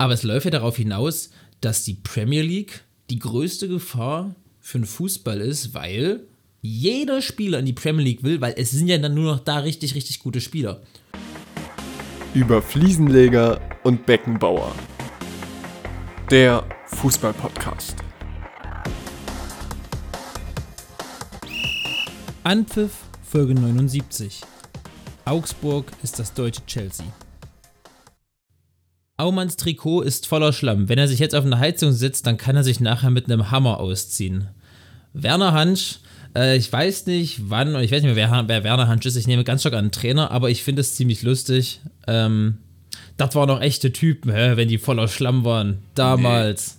Aber es läuft ja darauf hinaus, dass die Premier League die größte Gefahr für den Fußball ist, weil jeder Spieler in die Premier League will, weil es sind ja dann nur noch da richtig, richtig gute Spieler. Über Fliesenleger und Beckenbauer. Der Fußball-Podcast. Anpfiff Folge 79. Augsburg ist das deutsche Chelsea. Aumanns Trikot ist voller Schlamm. Wenn er sich jetzt auf eine Heizung sitzt, dann kann er sich nachher mit einem Hammer ausziehen. Werner Hansch, äh, ich weiß nicht wann, ich weiß nicht mehr, wer, wer Werner Hansch ist. Ich nehme ganz stark an einen Trainer, aber ich finde es ziemlich lustig. Ähm, das waren noch echte Typen, hä, wenn die voller Schlamm waren. Damals.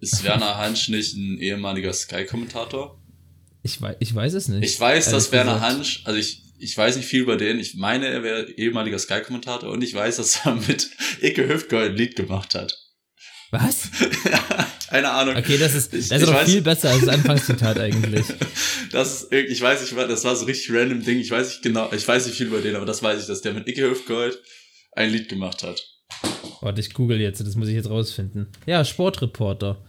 Nee. Ist Werner Hansch nicht ein ehemaliger Sky-Kommentator? Ich weiß, ich weiß es nicht. Ich weiß, dass Werner Hansch, also ich, ich weiß nicht viel über den. Ich meine, er wäre ehemaliger Sky-Kommentator und ich weiß, dass er mit Icke Hüftgold ein Lied gemacht hat. Was? Keine Ahnung. Okay, das ist, das ich, ist doch weiß, viel besser als das Anfangszitat eigentlich. Das ist, ich weiß nicht, das war so richtig random Ding. Ich weiß nicht genau, ich weiß nicht viel über den, aber das weiß ich, dass der mit Icke Hüftgold ein Lied gemacht hat. Warte, ich google jetzt, das muss ich jetzt rausfinden. Ja, Sportreporter.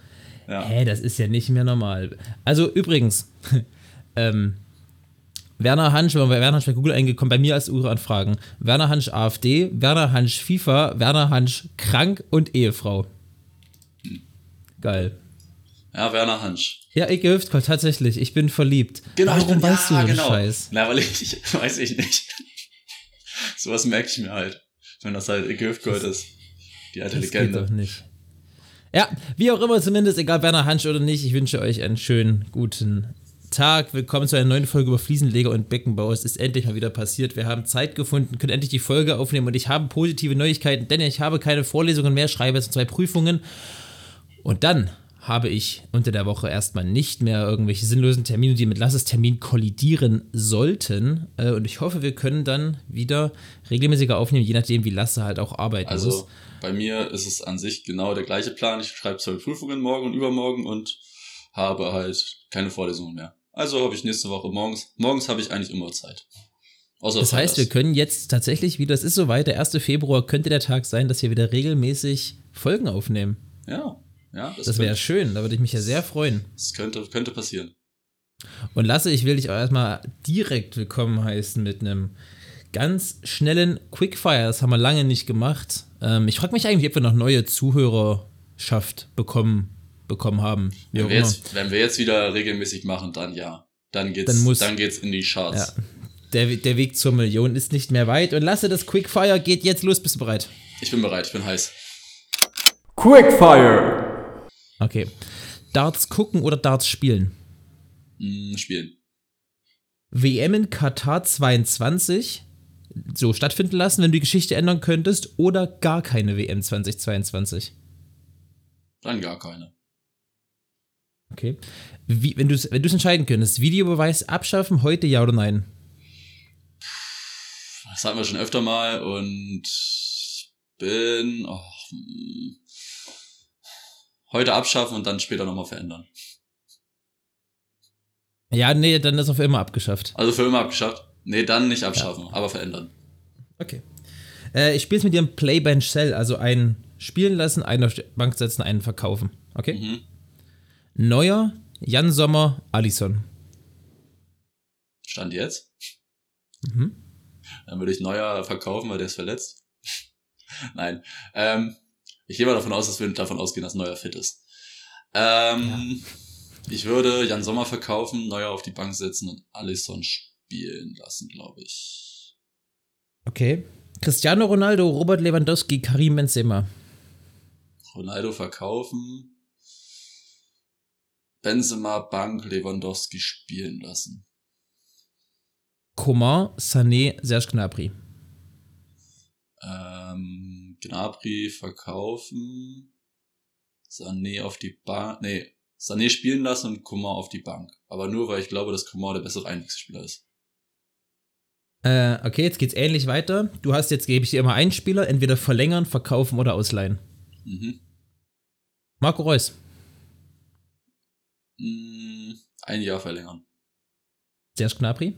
Ja. Hä, das ist ja nicht mehr normal. Also übrigens, ähm, Werner Hansch, wenn bei Werner Hansch bei Google eingekommen, bei mir als Uranfragen. Werner Hansch AfD, Werner Hansch FIFA, Werner Hansch krank und Ehefrau. Geil. Ja, Werner Hansch. Ja, Icke Hüftgold, tatsächlich. Ich bin verliebt. Genau, Warum bin, weißt ja, du genau. Scheiß? Na, weil ich, ich weiß ich nicht. Sowas merke ich mir halt. Wenn das halt Icke Hüftgold ist. Die alte das Legende. Geht doch nicht. Ja, wie auch immer, zumindest, egal Werner Hansch oder nicht, ich wünsche euch einen schönen, guten Tag. Willkommen zu einer neuen Folge über Fliesenleger und Beckenbau. Es ist endlich mal wieder passiert. Wir haben Zeit gefunden, können endlich die Folge aufnehmen und ich habe positive Neuigkeiten, denn ich habe keine Vorlesungen mehr, schreibe jetzt zwei Prüfungen. Und dann habe ich unter der Woche erstmal nicht mehr irgendwelche sinnlosen Termine, die mit Lasses Termin kollidieren sollten. Äh, und ich hoffe, wir können dann wieder regelmäßiger aufnehmen, je nachdem, wie Lasse halt auch arbeiten also, muss. bei mir ist es an sich genau der gleiche Plan. Ich schreibe zwei Prüfungen morgen und übermorgen und habe halt keine Vorlesungen mehr. Also habe ich nächste Woche morgens. Morgens habe ich eigentlich immer Zeit. Außer das heißt, wir können jetzt tatsächlich wieder, es ist soweit, der 1. Februar könnte der Tag sein, dass wir wieder regelmäßig Folgen aufnehmen. Ja, ja. Das, das wäre schön, da würde ich mich ja sehr freuen. Das könnte, könnte passieren. Und Lasse, ich will dich auch erstmal direkt willkommen heißen mit einem ganz schnellen Quickfire. Das haben wir lange nicht gemacht. Ähm, ich frage mich eigentlich, ob wir noch neue Zuhörerschaft bekommen bekommen haben. Wenn wir, jetzt, wenn wir, jetzt, wieder regelmäßig machen, dann ja. Dann geht's, dann, muss, dann geht's in die Charts. Ja. Der, der Weg zur Million ist nicht mehr weit und lasse das Quickfire geht jetzt los. Bist du bereit? Ich bin bereit, ich bin heiß. Quickfire! Okay. Darts gucken oder Darts spielen? Mm, spielen. WM in Katar 22 so stattfinden lassen, wenn du die Geschichte ändern könntest, oder gar keine WM 2022? Dann gar keine. Okay. Wie, wenn du es wenn entscheiden könntest, Videobeweis abschaffen, heute ja oder nein? Das hatten wir schon öfter mal und bin oh, heute abschaffen und dann später nochmal verändern. Ja, nee, dann ist er für immer abgeschafft. Also für immer abgeschafft? Nee, dann nicht abschaffen, ja. aber verändern. Okay. Äh, ich spiele es mit dir im Play Bench Sell, also einen spielen lassen, einen auf die Bank setzen, einen verkaufen. Okay? Mhm. Neuer, Jan Sommer, Alisson. Stand jetzt? Mhm. Dann würde ich Neuer verkaufen, weil der ist verletzt. Nein. Ähm, ich gehe mal davon aus, dass wir davon ausgehen, dass Neuer fit ist. Ähm, ja. Ich würde Jan Sommer verkaufen, Neuer auf die Bank setzen und Alisson spielen lassen, glaube ich. Okay. Cristiano Ronaldo, Robert Lewandowski, Karim Benzema. Ronaldo verkaufen. Benzema, Bank, Lewandowski spielen lassen. Coman, Sané, Serge Gnabry. Ähm, Gnabry verkaufen. Sané auf die Bank. Nee, Sané spielen lassen und Coman auf die Bank. Aber nur, weil ich glaube, dass Coman der bessere Einstiegsspieler ist. Äh, okay, jetzt geht's ähnlich weiter. Du hast jetzt, gebe ich dir immer einen Spieler, entweder verlängern, verkaufen oder ausleihen. Mhm. Marco Reus. Mm, ein Jahr verlängern. Serge Gnabry?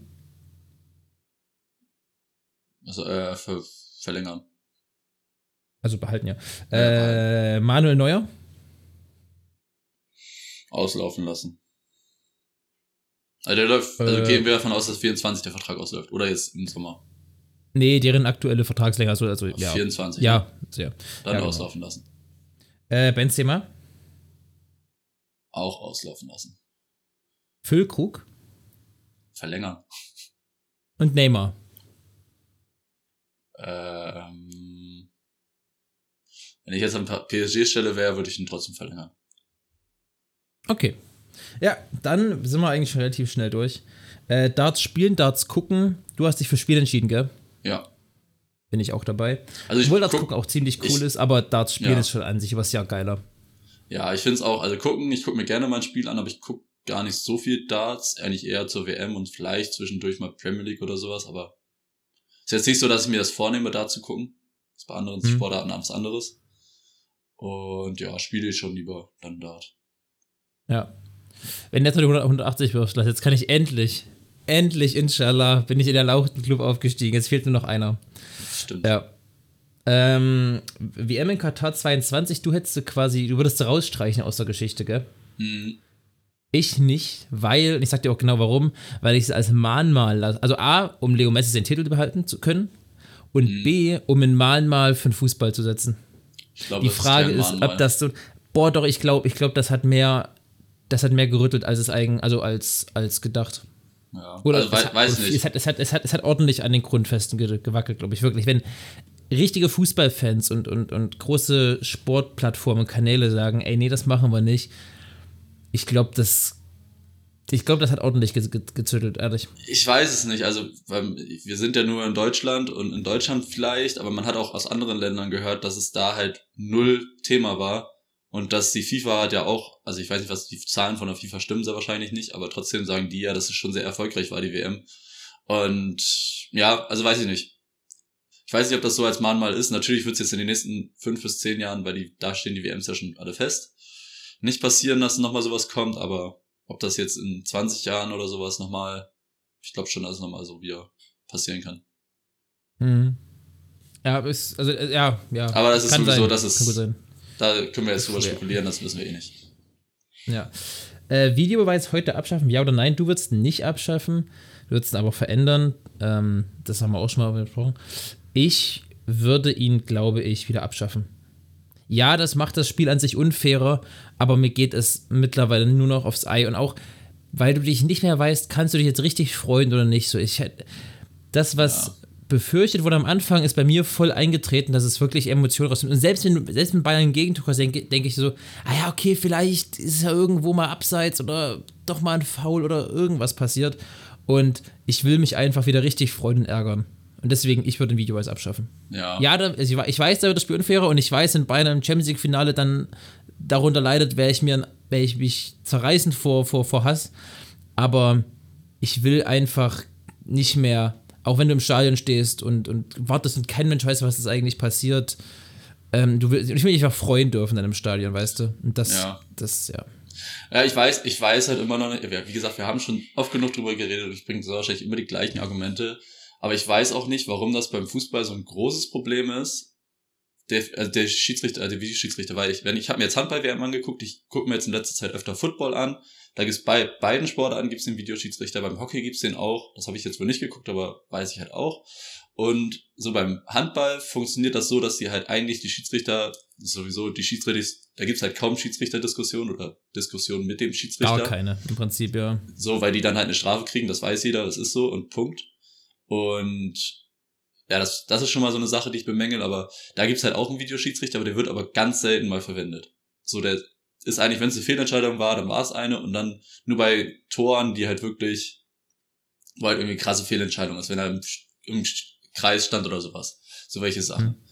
Also, äh, ver verlängern. Also behalten, ja. Äh, Manuel Neuer? Auslaufen lassen. Also der läuft, also Äh. gehen wir davon aus, dass 24 der Vertrag ausläuft. Oder jetzt im Sommer. Nee, deren aktuelle Vertragslänge, also, also Auf ja. 24. Ja, sehr. Dann ja, genau. auslaufen lassen. Äh, Benzema? Auch auslaufen lassen. Füllkrug? Verlängern. Und Neymar? Ähm, wenn ich jetzt an PSG-Stelle wäre, würde ich ihn trotzdem verlängern. Okay. Ja, dann sind wir eigentlich schon relativ schnell durch. Äh, Darts spielen, Darts gucken. Du hast dich für Spiel entschieden, gell? Ja. Bin ich auch dabei. Also ich Obwohl Darts guck- gucken auch ziemlich cool ich- ist, aber Darts spielen Ja. ist schon an sich was ja geiler. Ja, ich finde es auch, also gucken, ich gucke mir gerne mal ein Spiel an, aber ich gucke gar nicht so viel Darts, eigentlich eher zur WM und vielleicht zwischendurch mal Premier League oder sowas, aber ist jetzt nicht so, dass ich mir das vornehme, da zu gucken. Ist bei anderen Hm. Sportarten was anderes. Und ja, spiele ich schon lieber dann Dart. Ja. Wenn die 100 180 wirfst, jetzt kann ich endlich, endlich, inshallah, bin ich in der Lauchten Club aufgestiegen. Jetzt fehlt nur noch einer. Stimmt. Ja. Ähm, WM in Katar 22, du hättest du quasi, du würdest du rausstreichen aus der Geschichte, gell? Mhm. Ich nicht, weil, und ich sag dir auch genau warum, weil ich es als Mahnmal lasse. Also A, um Leo Messi den Titel behalten zu können und Mhm. B, um ein Mahnmal für den Fußball zu setzen. Ich glaube, Die Frage ist, Mahnmal. ob das so. Boah, doch, ich glaube, ich glaube, das hat mehr, das hat mehr gerüttelt, als es eigen, also als, als gedacht. Ja. Oder also, es, weiß es, nicht. hat, es, hat, es, hat, es hat ordentlich an den Grundfesten ge gewackelt, glaube ich, wirklich. Wenn richtige Fußballfans und, und, und große Sportplattformen, Kanäle sagen, ey, nee, das machen wir nicht. Ich glaube, das. Ich das hat ordentlich ge ge gezüttelt, ehrlich. Ich weiß es nicht. Also, wir sind ja nur in Deutschland und in Deutschland vielleicht, aber man hat auch aus anderen Ländern gehört, dass es da halt null Thema war. Und dass die FIFA hat ja auch, also ich weiß nicht, was die Zahlen von der FIFA stimmen, sehr wahrscheinlich nicht, aber trotzdem sagen die ja, dass es schon sehr erfolgreich war, die WM. Und ja, also weiß ich nicht. Ich weiß nicht, ob das so als Mahnmal ist. Natürlich wird es jetzt in den nächsten fünf bis zehn Jahren, weil die, da stehen die WMs ja schon alle fest, nicht passieren, dass nochmal sowas kommt, aber ob das jetzt in 20 Jahren oder sowas nochmal, ich glaube schon, dass es nochmal so wieder passieren kann. Mhm. Ja, ist, also, äh, ja, ja. Aber das ist Kann sowieso, sein. das ist- Kann gut sein. Da können wir jetzt drüber spekulieren, das wissen wir eh nicht. Ja. Äh, Videobeweis heute abschaffen, ja oder nein? Du würdest ihn nicht abschaffen, du würdest ihn aber verändern. Ähm, das haben wir auch schon mal besprochen. Ich würde ihn, glaube ich, wieder abschaffen. Ja, das macht das Spiel an sich unfairer, aber mir geht es mittlerweile nur noch aufs Ei und auch, weil du dich nicht mehr weißt, kannst du dich jetzt richtig freuen oder nicht. So, ich das, was Ja. befürchtet wurde am Anfang, ist bei mir voll eingetreten, dass es wirklich Emotionen rausnimmt. Und selbst wenn, selbst wenn Bayern ein Gegentor denke denk ich so, ah ja, okay, vielleicht ist ja irgendwo mal abseits oder doch mal ein Foul oder irgendwas passiert. Und ich will mich einfach wieder richtig freuen und ärgern. Und deswegen, ich würde den Videobeweis abschaffen. Ja. Ja, da, also ich we- ich weiß, da wird das Spiel unfairer und ich weiß, wenn Bayern im Champions League-Finale dann darunter leidet, wäre ich mir, wäre ich mich zerreißend vor, vor, vor Hass. Aber ich will einfach nicht mehr, auch wenn du im Stadion stehst und, und wartest und kein Mensch weiß, was das eigentlich passiert. Ähm, du will, ich will mich einfach freuen dürfen in einem Stadion, weißt du? Und das, Ja. das, ja. Ja, ich weiß, ich weiß halt immer noch nicht, wie gesagt, wir haben schon oft genug drüber geredet und ich bringe so wahrscheinlich immer die gleichen Argumente, aber ich weiß auch nicht, warum das beim Fußball so ein großes Problem ist. Der, also der Schiedsrichter, also der Videoschiedsrichter, weil ich, wenn ich habe mir jetzt Handball-WM angeguckt, ich gucke mir jetzt in letzter Zeit öfter Football an. Da gibt's bei beiden Sportarten gibt's den Videoschiedsrichter, beim Hockey gibt's den auch. Das habe ich jetzt wohl nicht geguckt, aber weiß ich halt auch. Und so beim Handball funktioniert das so, dass die halt eigentlich die Schiedsrichter, sowieso die Schiedsrichter, da gibt's halt kaum Schiedsrichterdiskussionen oder Diskussionen mit dem Schiedsrichter. Gar keine, im Prinzip, ja. So, weil die dann halt eine Strafe kriegen, das weiß jeder, das ist so und Punkt. Und ja, das, das ist schon mal so eine Sache, die ich bemängel, aber da gibt's halt auch einen Videoschiedsrichter, aber der wird aber ganz selten mal verwendet. So, der ist eigentlich, wenn es eine Fehlentscheidung war, dann war es eine und dann nur bei Toren, die halt wirklich, wo halt irgendwie krasse Fehlentscheidung ist, wenn er im, im Kreis stand oder sowas. So welche Sachen.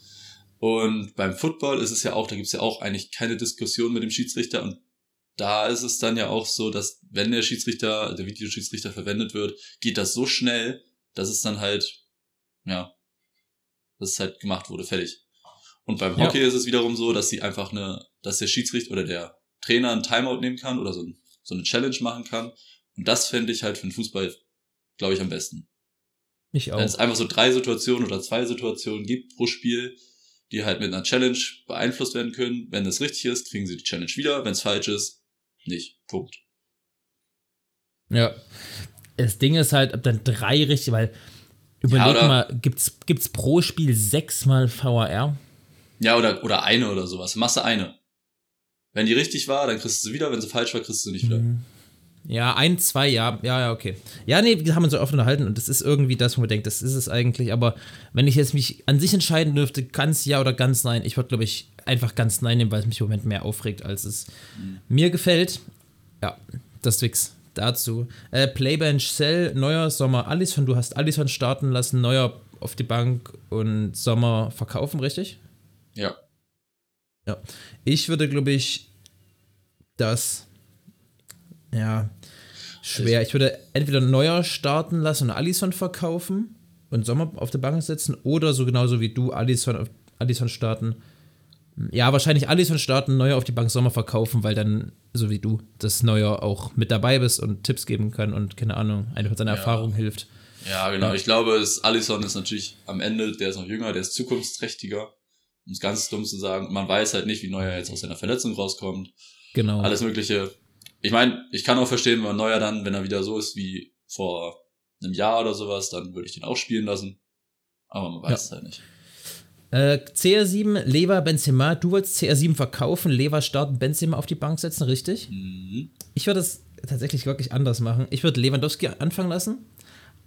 Und beim Football ist es ja auch, da gibt's ja auch eigentlich keine Diskussion mit dem Schiedsrichter und da ist es dann ja auch so, dass wenn der Schiedsrichter, der Videoschiedsrichter verwendet wird, geht das so schnell, dass es dann halt, ja, dass es halt gemacht wurde, fertig. Und beim Ja. Hockey ist es wiederum so, dass sie einfach eine, dass der Schiedsrichter oder der Trainer einen Timeout nehmen kann oder so, ein, so eine Challenge machen kann. Und das fände ich halt für den Fußball, glaube ich, am besten. Ich Wenn auch. es einfach so drei Situationen oder zwei Situationen gibt pro Spiel, die halt mit einer Challenge beeinflusst werden können. Wenn das richtig ist, kriegen sie die Challenge wieder. Wenn es falsch ist, nicht. Punkt. Ja. Das Ding ist halt, ob dann drei richtig, weil überleg oder- mal, gibt's, gibt's pro Spiel sechsmal VAR? Ja, oder, oder eine oder sowas. Du eine. Wenn die richtig war, dann kriegst du sie wieder. Wenn sie falsch war, kriegst du sie nicht wieder. Ja, ein, zwei, ja, ja, ja, okay. Ja, nee, wir haben uns so oft unterhalten und das ist irgendwie das, wo man denkt, das ist es eigentlich, aber wenn ich jetzt mich an sich entscheiden dürfte, ganz ja oder ganz nein, ich würde, glaube ich, einfach ganz nein nehmen, weil es mich im Moment mehr aufregt, als es mir gefällt. Ja, das Wix dazu. Äh, Playbench Cell, neuer Sommer Allison, du hast Allison starten lassen, neuer auf die Bank und Sommer verkaufen, richtig? Ja. Ja. Ich würde, glaube ich, das. Ja. Schwer. Ich würde entweder Neuer starten lassen und Allison verkaufen und Sommer auf die Bank setzen oder so genauso wie du Allison, Allison starten. Ja, wahrscheinlich Allison starten, Neuer auf die Bank Sommer verkaufen, weil dann, so wie du, das Neuer auch mit dabei bist und Tipps geben kann und keine Ahnung, einfach mit seiner Ja. Erfahrung hilft. Ja, genau. Ich glaube, es, Allison ist natürlich am Ende, der ist noch jünger, der ist zukunftsträchtiger. Um es ganz dumm zu sagen. Man weiß halt nicht, wie Neuer jetzt aus seiner Verletzung rauskommt. Genau. Alles Mögliche. Ich meine, ich kann auch verstehen, wenn Neuer dann, wenn er wieder so ist wie vor einem Jahr oder sowas, dann würde ich den auch spielen lassen. Aber man weiß Ja. es halt nicht. Äh, CR7, Lever, Benzema. Du wolltest CR7 verkaufen, Lever starten, Benzema auf die Bank setzen, richtig? Mhm. Ich würde es tatsächlich wirklich anders machen. Ich würde Lewandowski anfangen lassen,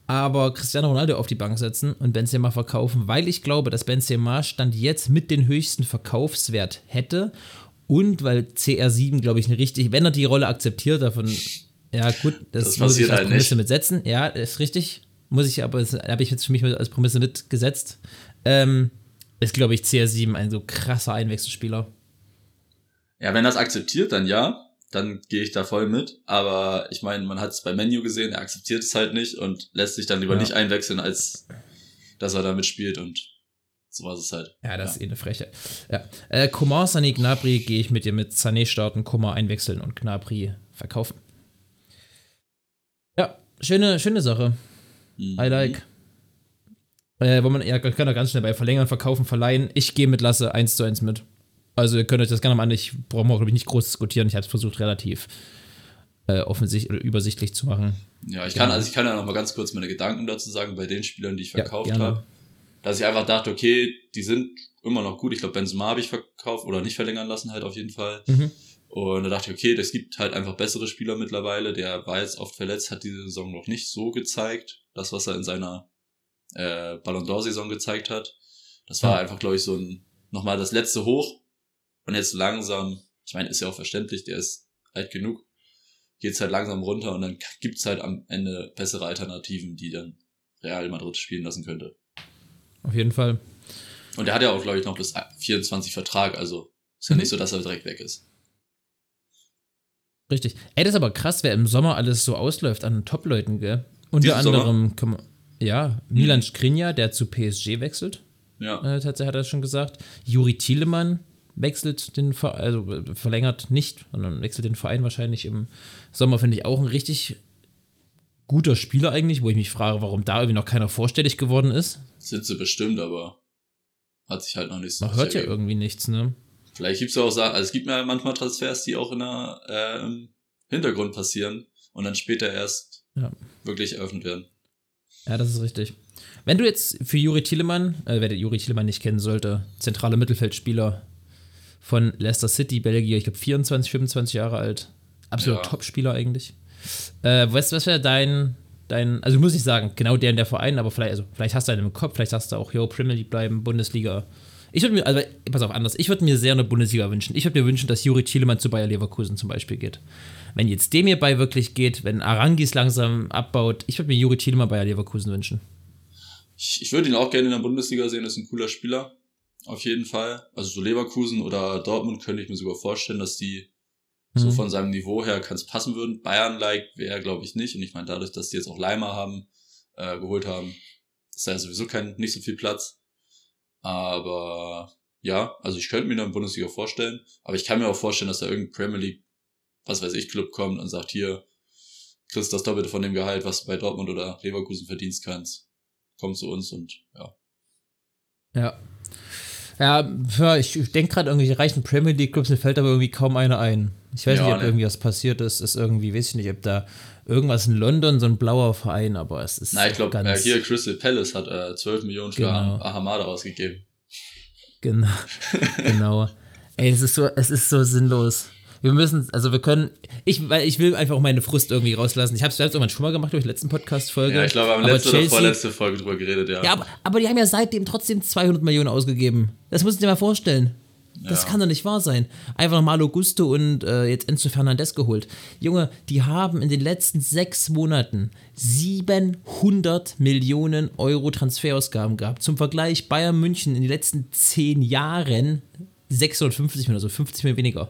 aber Cristiano Ronaldo auf die Bank setzen und Benzema verkaufen, weil ich glaube, dass Benzema Stand jetzt mit den höchsten Verkaufswert hätte und weil CR7, glaube ich, eine richtig, wenn er die Rolle akzeptiert, davon, ja gut, das, Das muss ich als halt Prämisse mitsetzen. Ja, ist richtig. Muss ich aber, habe ich jetzt für mich als Prämisse mitgesetzt. Ähm, ist, glaube ich, CR7 ein so krasser Einwechselspieler. Ja, wenn das akzeptiert, dann ja. Dann gehe ich da voll mit. Aber ich meine, man hat es bei Menu gesehen, er akzeptiert es halt nicht und lässt sich dann lieber Ja. nicht einwechseln, als dass er da mitspielt und so war es halt. Ja, das ist eh eine Frechheit. Ja. Äh, Coman, Sané, Gnabry gehe ich mit dir mit Sané starten, Coman einwechseln und Gnabry verkaufen. Ja, schöne, schöne Sache. Mhm. I like. Äh, wo man, ja, kann er ganz schnell bei Verlängern, Verkaufen, Verleihen. Ich gehe mit Lasse 1 zu 1 mit. Also, ihr könnt euch das gerne mal an. Ich brauche glaube ich, nicht groß diskutieren. Ich habe es versucht, relativ äh, offensichtlich oder übersichtlich zu machen. Ja, ich kann, Genau. also ich kann ja noch mal ganz kurz meine Gedanken dazu sagen bei den Spielern, die ich Ja, verkauft gerne. habe. Dass ich einfach dachte, okay, die sind immer noch gut. Ich glaube, Benzema habe ich verkauft oder nicht verlängern lassen halt auf jeden Fall. Mhm. Und da dachte ich, okay, es gibt halt einfach bessere Spieler mittlerweile. Der war jetzt oft verletzt, hat diese Saison noch nicht so gezeigt. Das, was er in seiner äh, Ballon d'Or-Saison gezeigt hat. Das war Ja. einfach, glaube ich, so ein nochmal das letzte Hoch. Und jetzt langsam, ich meine, ist ja auch verständlich, der ist alt genug, geht's halt langsam runter und dann gibt's halt am Ende bessere Alternativen, die dann Real Madrid spielen lassen könnte. Auf jeden Fall. Und er hat ja auch, glaube ich, noch bis 24 Vertrag, also ist ja Mhm. nicht so, dass er direkt weg ist. Richtig. Ey, das ist aber krass, wer im Sommer alles so ausläuft an Top-Leuten, gell? Unter Diesen anderem, man, ja, Milan Skriniar, der zu PSG wechselt. Ja. äh, tatsächlich hat er schon gesagt. Juri Thielemann wechselt den Verein, also äh, verlängert nicht, sondern wechselt den Verein wahrscheinlich im Sommer, finde ich auch ein richtig guter Spieler eigentlich, wo ich mich frage, warum da irgendwie noch keiner vorstellig geworden ist. Sind sie bestimmt, aber hat sich halt noch nicht so Man hört ja ergeben. irgendwie nichts, ne? Vielleicht gibt's ja auch Sachen, also es gibt ja manchmal Transfers, die auch in der, äh, im Hintergrund passieren und dann später erst Ja. wirklich eröffnet werden. Ja, das ist richtig. Wenn du jetzt für Juri Thielemann, äh, wer den Juri Thielemann nicht kennen sollte, zentrale Mittelfeldspieler von Leicester City, Belgier, ich glaube 24, 25 Jahre alt, absoluter Ja. Topspieler eigentlich. Äh, weißt du, was wäre dein, dein, also muss ich sagen, genau der in der Verein, aber vielleicht, also vielleicht hast du einen im Kopf, vielleicht hast du auch, yo, Premier League bleiben, Bundesliga. Ich würde mir, also pass auf, anders, ich würde mir sehr eine Bundesliga wünschen. Ich würde mir wünschen, dass Juri Thielemann zu Bayer Leverkusen zum Beispiel geht. Wenn jetzt dem hierbei wirklich geht, wenn Arangis langsam abbaut, ich würde mir Juri Thielemann Bayer Leverkusen wünschen. Ich, ich würde ihn auch gerne in der Bundesliga sehen, ist ein cooler Spieler. Auf jeden Fall. Also so Leverkusen oder Dortmund könnte ich mir sogar vorstellen, dass die so Mhm. von seinem Niveau her kann es passen würden. Bayern-like wäre, glaube ich, nicht. Und ich meine, dadurch, dass die jetzt auch Leimer haben, äh, geholt haben, ist da ja sowieso kein, nicht so viel Platz. Aber ja, also ich könnte mir dann Bundesliga vorstellen. Aber ich kann mir auch vorstellen, dass da irgendein Premier League, was weiß ich, Club kommt und sagt, hier, kriegst das Doppelte von dem Gehalt, was du bei Dortmund oder Leverkusen verdienst kannst. Komm zu uns und ja. Ja. Ja, ich, denke gerade irgendwelche reichen Premier League Clubs, mir fällt aber irgendwie kaum einer ein. Ich weiß Ja, nicht, ob ne. irgendwie was passiert ist. Ist irgendwie, weiß ich nicht, ob da irgendwas in London, so ein blauer Verein, aber es ist. Na, ich glaube, äh, hier Crystal Palace hat äh, 12 Millionen für Genau. Ahamada ausgegeben. Genau. genau. Ey, es ist so, es ist so sinnlos. Wir müssen, also wir können, ich, weil ich will einfach meine Frust irgendwie rauslassen. Ich habe es irgendwann schon mal gemacht durch die letzten Podcast-Folge. Ja, ich glaube, wir haben aber letzte oder Chelsea- vorletzte Folge drüber geredet, ja. Ja, aber, aber die haben ja seitdem trotzdem 200 Millionen ausgegeben. Das musst du dir mal vorstellen. Das Ja. kann doch nicht wahr sein. Einfach Malo Gusto und äh, jetzt Enzo Fernandez geholt. Junge, die haben in den letzten sechs Monaten 700 Millionen Euro Transferausgaben gehabt. Zum Vergleich Bayern München in den letzten zehn Jahren 650 Millionen, also 50 Millionen weniger.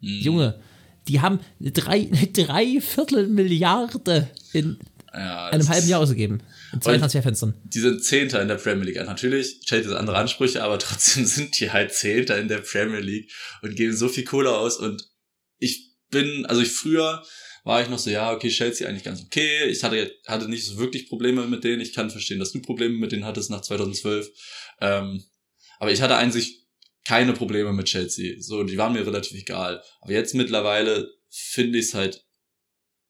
Mhm. Junge, die haben drei, eine Dreiviertel Milliarde in ja, einem halben Jahr ausgegeben. In zwei Transferfenstern. Die sind Zehnter in der Premier League. Natürlich, Chelsea hat andere Ansprüche, aber trotzdem sind die halt Zehnter in der Premier League und geben so viel Kohle aus. Und ich bin, also ich früher war ich noch so, ja, okay, Chelsea eigentlich ganz okay. Ich hatte, hatte nicht so wirklich Probleme mit denen. Ich kann verstehen, dass du Probleme mit denen hattest nach 2012. Ähm, aber ich hatte eigentlich keine Probleme mit Chelsea. So, die waren mir relativ egal. Aber jetzt mittlerweile finde ich es halt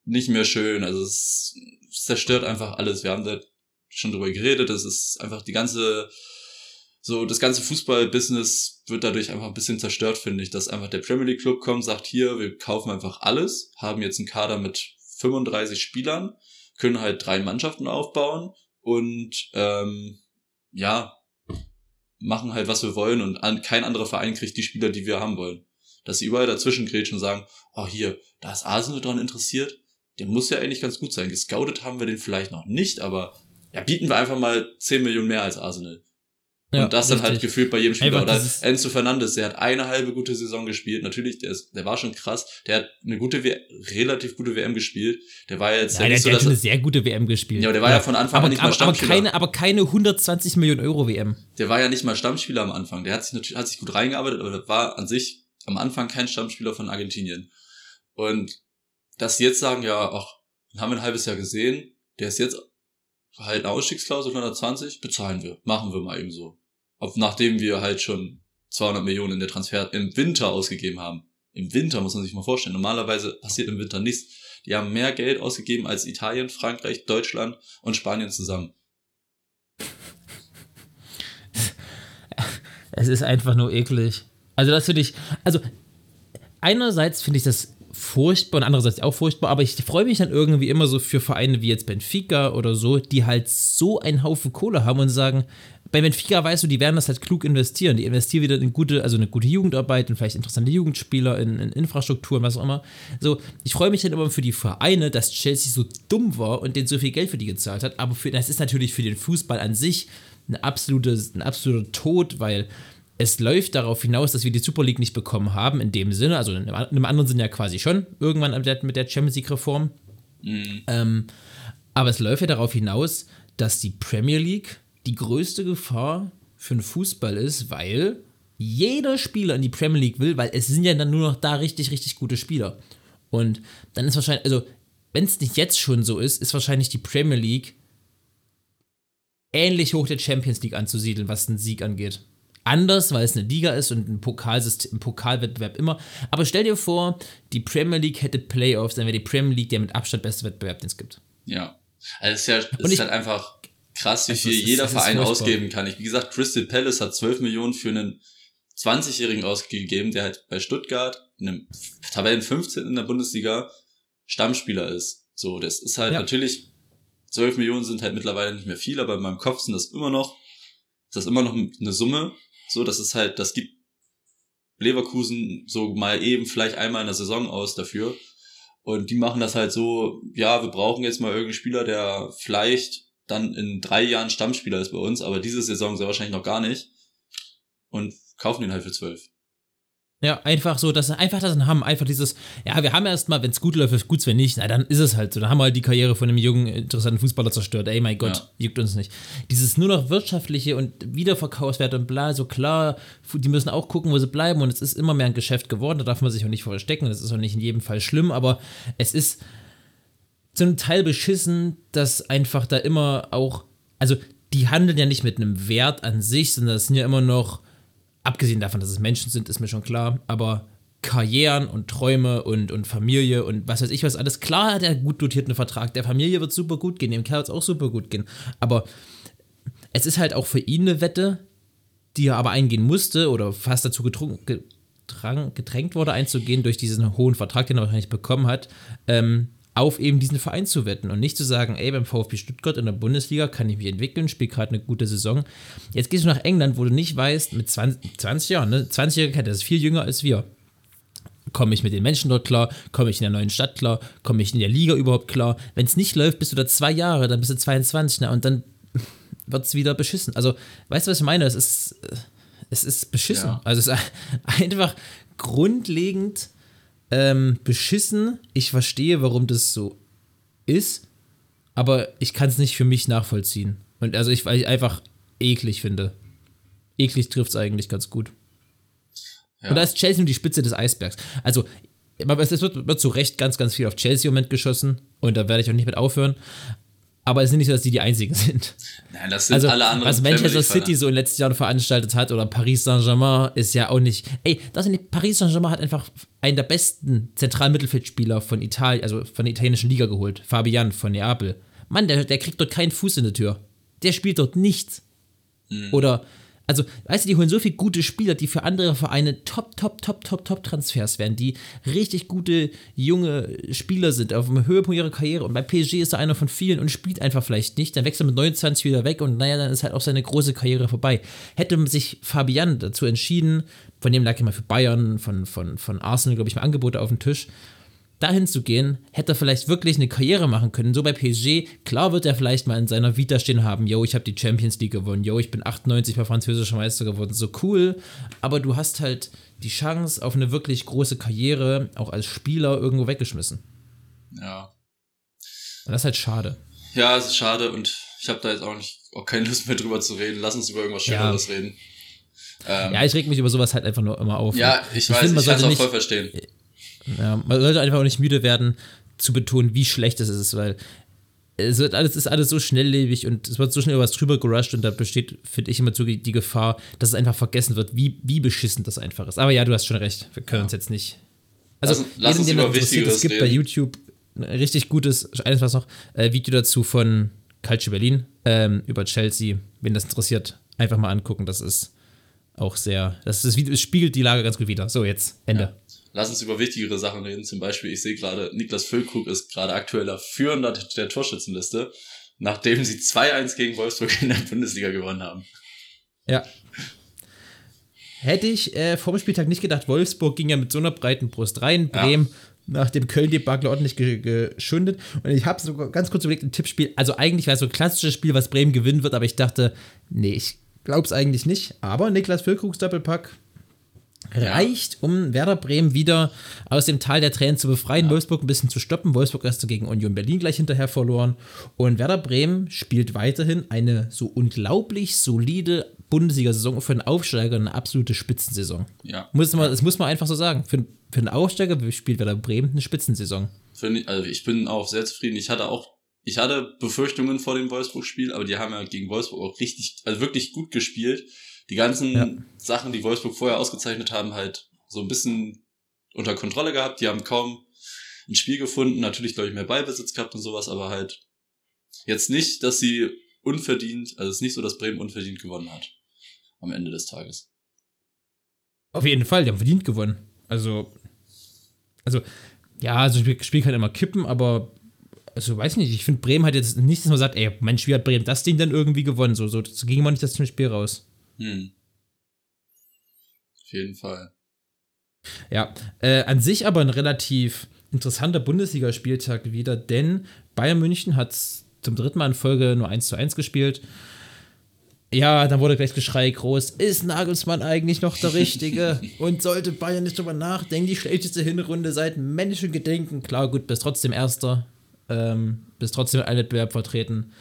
nicht mehr schön. Also es, zerstört einfach alles. Wir haben da schon drüber geredet. Das ist einfach die ganze, so das ganze Fußball-Business wird dadurch einfach ein bisschen zerstört, finde ich. Dass einfach der Premier League Club kommt, sagt hier, wir kaufen einfach alles, haben jetzt einen Kader mit 35 Spielern, können halt drei Mannschaften aufbauen und ähm, ja, machen halt, was wir wollen und an, kein anderer Verein kriegt die Spieler, die wir haben wollen. Dass sie überall dazwischen grätschen und sagen, oh hier, da ist Arsenal dran interessiert, der muss ja eigentlich ganz gut sein. Gescoutet haben wir den vielleicht noch nicht, aber ja, bieten wir einfach mal 10 Millionen mehr als Arsenal. Ja, und das dann halt richtig. gefühlt bei jedem Spieler. Oder Enzo Fernandes, der hat eine halbe gute Saison gespielt. Natürlich, der, ist, der war schon krass. Der hat eine gute, W- relativ gute WM gespielt. Der war jetzt Ja, ja, der, nicht so, der hat eine sehr gute WM gespielt. Ja, aber der war ja von Anfang aber, an nicht mal aber, aber, Stammspieler. keine, aber keine 120 Millionen Euro WM. der war ja nicht mal Stammspieler am Anfang. Der hat sich natürlich, hat sich gut reingearbeitet, aber der war an sich am Anfang kein Stammspieler von Argentinien. Und dass sie jetzt sagen, ja, ach, den haben wir ein halbes Jahr gesehen, der ist jetzt halt eine Ausstiegsklausel 120, bezahlen wir, machen wir mal eben so. Ob, nachdem wir halt schon 200 Millionen in der Transfer im Winter ausgegeben haben. Im Winter muss man sich mal vorstellen. Normalerweise passiert im Winter nichts. Die haben mehr Geld ausgegeben als Italien, Frankreich, Deutschland und Spanien zusammen. Es ist einfach nur eklig. Also das finde ich, also einerseits finde ich das furchtbar und andererseits auch furchtbar, aber ich freue mich dann irgendwie immer so für Vereine wie jetzt Benfica oder so, die halt so einen Haufen Kohle haben und sagen, bei Benfica weißt du, die werden das halt klug investieren. Die investieren wieder in gute, also eine gute Jugendarbeit und vielleicht interessante Jugendspieler, in, in Infrastrukturen, was auch immer. So, ich freue mich dann immer für die Vereine, dass Chelsea so dumm war und denen so viel Geld für die gezahlt hat, aber für, das ist natürlich für den Fußball an sich ein, absolutes, ein absoluter Tod, weil es läuft darauf hinaus, dass wir die Super League nicht bekommen haben, in dem Sinne, also in einem anderen Sinne ja quasi schon, irgendwann mit der- Champions League-Reform. Ähm, aber es läuft ja darauf hinaus, dass die Premier League die größte Gefahr für den Fußball ist, weil jeder Spieler in die Premier League will, weil es sind ja dann nur noch da richtig, richtig gute Spieler. Und dann ist wahrscheinlich, also wenn es nicht jetzt schon so ist, ist wahrscheinlich die Premier League ähnlich hoch der Champions League anzusiedeln, was den Sieg angeht. Anders, weil es eine Liga ist und ein, Pokalsystem, ein Pokalwettbewerb immer. Aber stell dir vor, die Premier League hätte Playoffs, dann wäre die Premier League der mit Abstand beste Wettbewerb, den es gibt. Ja. Also es ist ja es ist ich- halt einfach krass, wie viel ist- jeder Verein ausgeben kann. Ich, wie gesagt, Crystal Palace hat 12 Millionen für einen 20-Jährigen ausgegeben, der halt bei Stuttgart, einem Tabellen 15 in der Bundesliga, Stammspieler ist. So, das ist halt Ja. natürlich, 12 Millionen sind halt mittlerweile nicht mehr viel, aber in meinem Kopf sind das immer noch, ist das immer noch eine Summe. So, das ist halt, das gibt Leverkusen so mal eben vielleicht einmal in der Saison aus dafür. Und die machen das halt so, ja, wir brauchen jetzt mal irgendeinen Spieler, der vielleicht dann in drei Jahren Stammspieler ist bei uns, aber diese Saison sehr wahrscheinlich noch gar nicht. Und kaufen ihn halt für zwölf. Ja, einfach so, dass einfach das haben, einfach dieses, ja, wir haben erstmal, wenn es gut läuft, ist gut, wenn nicht, na dann ist es halt so. Dann haben wir halt die Karriere von einem jungen, interessanten Fußballer zerstört. Ey, mein Gott, Ja. juckt uns nicht. Dieses nur noch wirtschaftliche und Wiederverkaufswert und bla, so klar, die müssen auch gucken, wo sie bleiben und es ist immer mehr ein Geschäft geworden, da darf man sich auch nicht verstecken, das ist auch nicht in jedem Fall schlimm, aber es ist zum Teil beschissen, dass einfach da immer auch, also die handeln ja nicht mit einem Wert an sich, sondern das sind ja immer noch abgesehen davon, dass es Menschen sind, ist mir schon klar, aber Karrieren und Träume und, und Familie und was weiß ich was alles. Klar hat er gut dotierten Vertrag. Der Familie wird super gut gehen, dem Kerl wird es auch super gut gehen. Aber es ist halt auch für ihn eine Wette, die er aber eingehen musste oder fast dazu getrunken, gedrängt wurde einzugehen durch diesen hohen Vertrag, den er wahrscheinlich bekommen hat, ähm, auf eben diesen Verein zu wetten und nicht zu sagen, ey, beim VfB Stuttgart in der Bundesliga kann ich mich entwickeln, spiele gerade eine gute Saison. Jetzt gehst du nach England, wo du nicht weißt, mit 20, 20 Jahren, ne? 20-Jährige, das ist viel jünger als wir. Komme ich mit den Menschen dort klar? Komme ich in der neuen Stadt klar? Komme ich in der Liga überhaupt klar? Wenn es nicht läuft, bist du da zwei Jahre, dann bist du 22 ne? und dann wird es wieder beschissen. Also, weißt du, was ich meine? Es ist, es ist beschissen. Ja. Also, es ist einfach grundlegend ähm, beschissen. Ich verstehe, warum das so ist, aber ich kann es nicht für mich nachvollziehen. Und also, ich, weil ich einfach eklig finde. Eklig trifft es eigentlich ganz gut. Ja. Und da ist Chelsea nur die Spitze des Eisbergs. Also, es wird, wird zu Recht ganz, ganz viel auf Chelsea im Moment geschossen und da werde ich auch nicht mit aufhören. Aber es ist nicht so, dass die die einzigen sind. Nein, das sind also, alle anderen. Was Manchester City so in den letzten Jahren veranstaltet hat oder Paris Saint-Germain ist ja auch nicht. Ey, das sind, Paris Saint-Germain hat einfach einen der besten zentralen Mittelfeldspieler von Italien, also von der italienischen Liga geholt. Fabian von Neapel. Mann, der, der kriegt dort keinen Fuß in der Tür. Der spielt dort nichts. Mhm. Oder also, weißt du, die holen so viele gute Spieler, die für andere Vereine top, top, top, top, top Transfers werden, die richtig gute junge Spieler sind, auf dem Höhepunkt ihrer Karriere. Und bei PSG ist er einer von vielen und spielt einfach vielleicht nicht. Dann wechselt er mit 29 wieder weg und naja, dann ist halt auch seine große Karriere vorbei. Hätte sich Fabian dazu entschieden, von dem lag ja mal für Bayern, von, von, von Arsenal, glaube ich, mal Angebote auf dem Tisch dahin zu gehen, hätte er vielleicht wirklich eine Karriere machen können. So bei PSG, klar wird er vielleicht mal in seiner Vita stehen haben, yo, ich habe die Champions League gewonnen, yo, ich bin 98 mal französischer Meister geworden, so cool. Aber du hast halt die Chance auf eine wirklich große Karriere, auch als Spieler, irgendwo weggeschmissen. Ja. Und das ist halt schade. Ja, es ist schade und ich habe da jetzt auch nicht auch keine Lust mehr drüber zu reden. Lass uns über irgendwas Schöneres ja. reden. Ähm, ja, ich reg mich über sowas halt einfach nur immer auf. Ja, ich, ich weiß, find, ich kann es auch voll verstehen ja, man sollte einfach auch nicht müde werden, zu betonen, wie schlecht es ist, weil es wird alles, ist alles so schnelllebig und es wird so schnell was drüber gerusht und da besteht, finde ich, immer so die Gefahr, dass es einfach vergessen wird, wie, wie beschissen das einfach ist. Aber ja, du hast schon recht. Wir können ja. uns jetzt nicht. Also, lass, lass uns über Wichtigeres Es gibt reden. bei YouTube ein richtig gutes, eines was noch, äh, Video dazu von Culture Berlin ähm, über Chelsea. Wen das interessiert, einfach mal angucken. Das ist auch sehr, das, ist, das spiegelt die Lage ganz gut wieder. So, jetzt, Ende. Ja. Lass uns über wichtigere Sachen reden. Zum Beispiel, ich sehe gerade, Niklas Füllkrug ist gerade aktueller Führender der Torschützenliste, nachdem sie 2-1 gegen Wolfsburg in der Bundesliga gewonnen haben. Ja. Hätte ich äh, vor dem Spieltag nicht gedacht, Wolfsburg ging ja mit so einer breiten Brust rein. Bremen ja. nach dem Köln-Debakel ordentlich geschundet. Und ich habe sogar ganz kurz überlegt, ein Tippspiel. Also eigentlich war es so ein klassisches Spiel, was Bremen gewinnen wird, aber ich dachte, nee, ich glaube es eigentlich nicht. Aber Niklas Füllkrugs Doppelpack reicht, um Werder Bremen wieder aus dem Tal der Tränen zu befreien, ja. Wolfsburg ein bisschen zu stoppen. Wolfsburg erst gegen Union Berlin gleich hinterher verloren. Und Werder Bremen spielt weiterhin eine so unglaublich solide Bundesliga-Saison für einen Aufsteiger, eine absolute Spitzensaison. Ja. Muss man, das muss man einfach so sagen. Für, für einen Aufsteiger spielt Werder Bremen eine Spitzensaison. Ich, also ich bin auch sehr zufrieden. Ich hatte auch ich hatte Befürchtungen vor dem Wolfsburg-Spiel, aber die haben ja gegen Wolfsburg auch richtig, also wirklich gut gespielt die ganzen ja. Sachen, die Wolfsburg vorher ausgezeichnet haben, halt so ein bisschen unter Kontrolle gehabt. Die haben kaum ein Spiel gefunden. Natürlich, glaube ich, mehr Ballbesitz gehabt und sowas, aber halt jetzt nicht, dass sie unverdient, also es ist nicht so, dass Bremen unverdient gewonnen hat. Am Ende des Tages. Auf jeden Fall, die haben verdient gewonnen. Also, also, ja, also das Spiel kann immer kippen, aber also weiß nicht, ich finde Bremen hat jetzt nicht, dass man sagt, ey, mein Spiel hat Bremen das Ding dann irgendwie gewonnen. So, so, so ging man nicht das zum Spiel raus. Hm. Auf jeden Fall. Ja, äh, an sich aber ein relativ interessanter Bundesligaspieltag wieder, denn Bayern München hat zum dritten Mal in Folge nur 1 zu 1 gespielt. Ja, dann wurde gleich Geschrei groß. Ist Nagelsmann eigentlich noch der Richtige? Und sollte Bayern nicht drüber nachdenken? Die schlechteste Hinrunde seit Menschengedenken. Klar, gut, bist trotzdem Erster. Ähm, bist trotzdem ein Wettbewerb vertreten.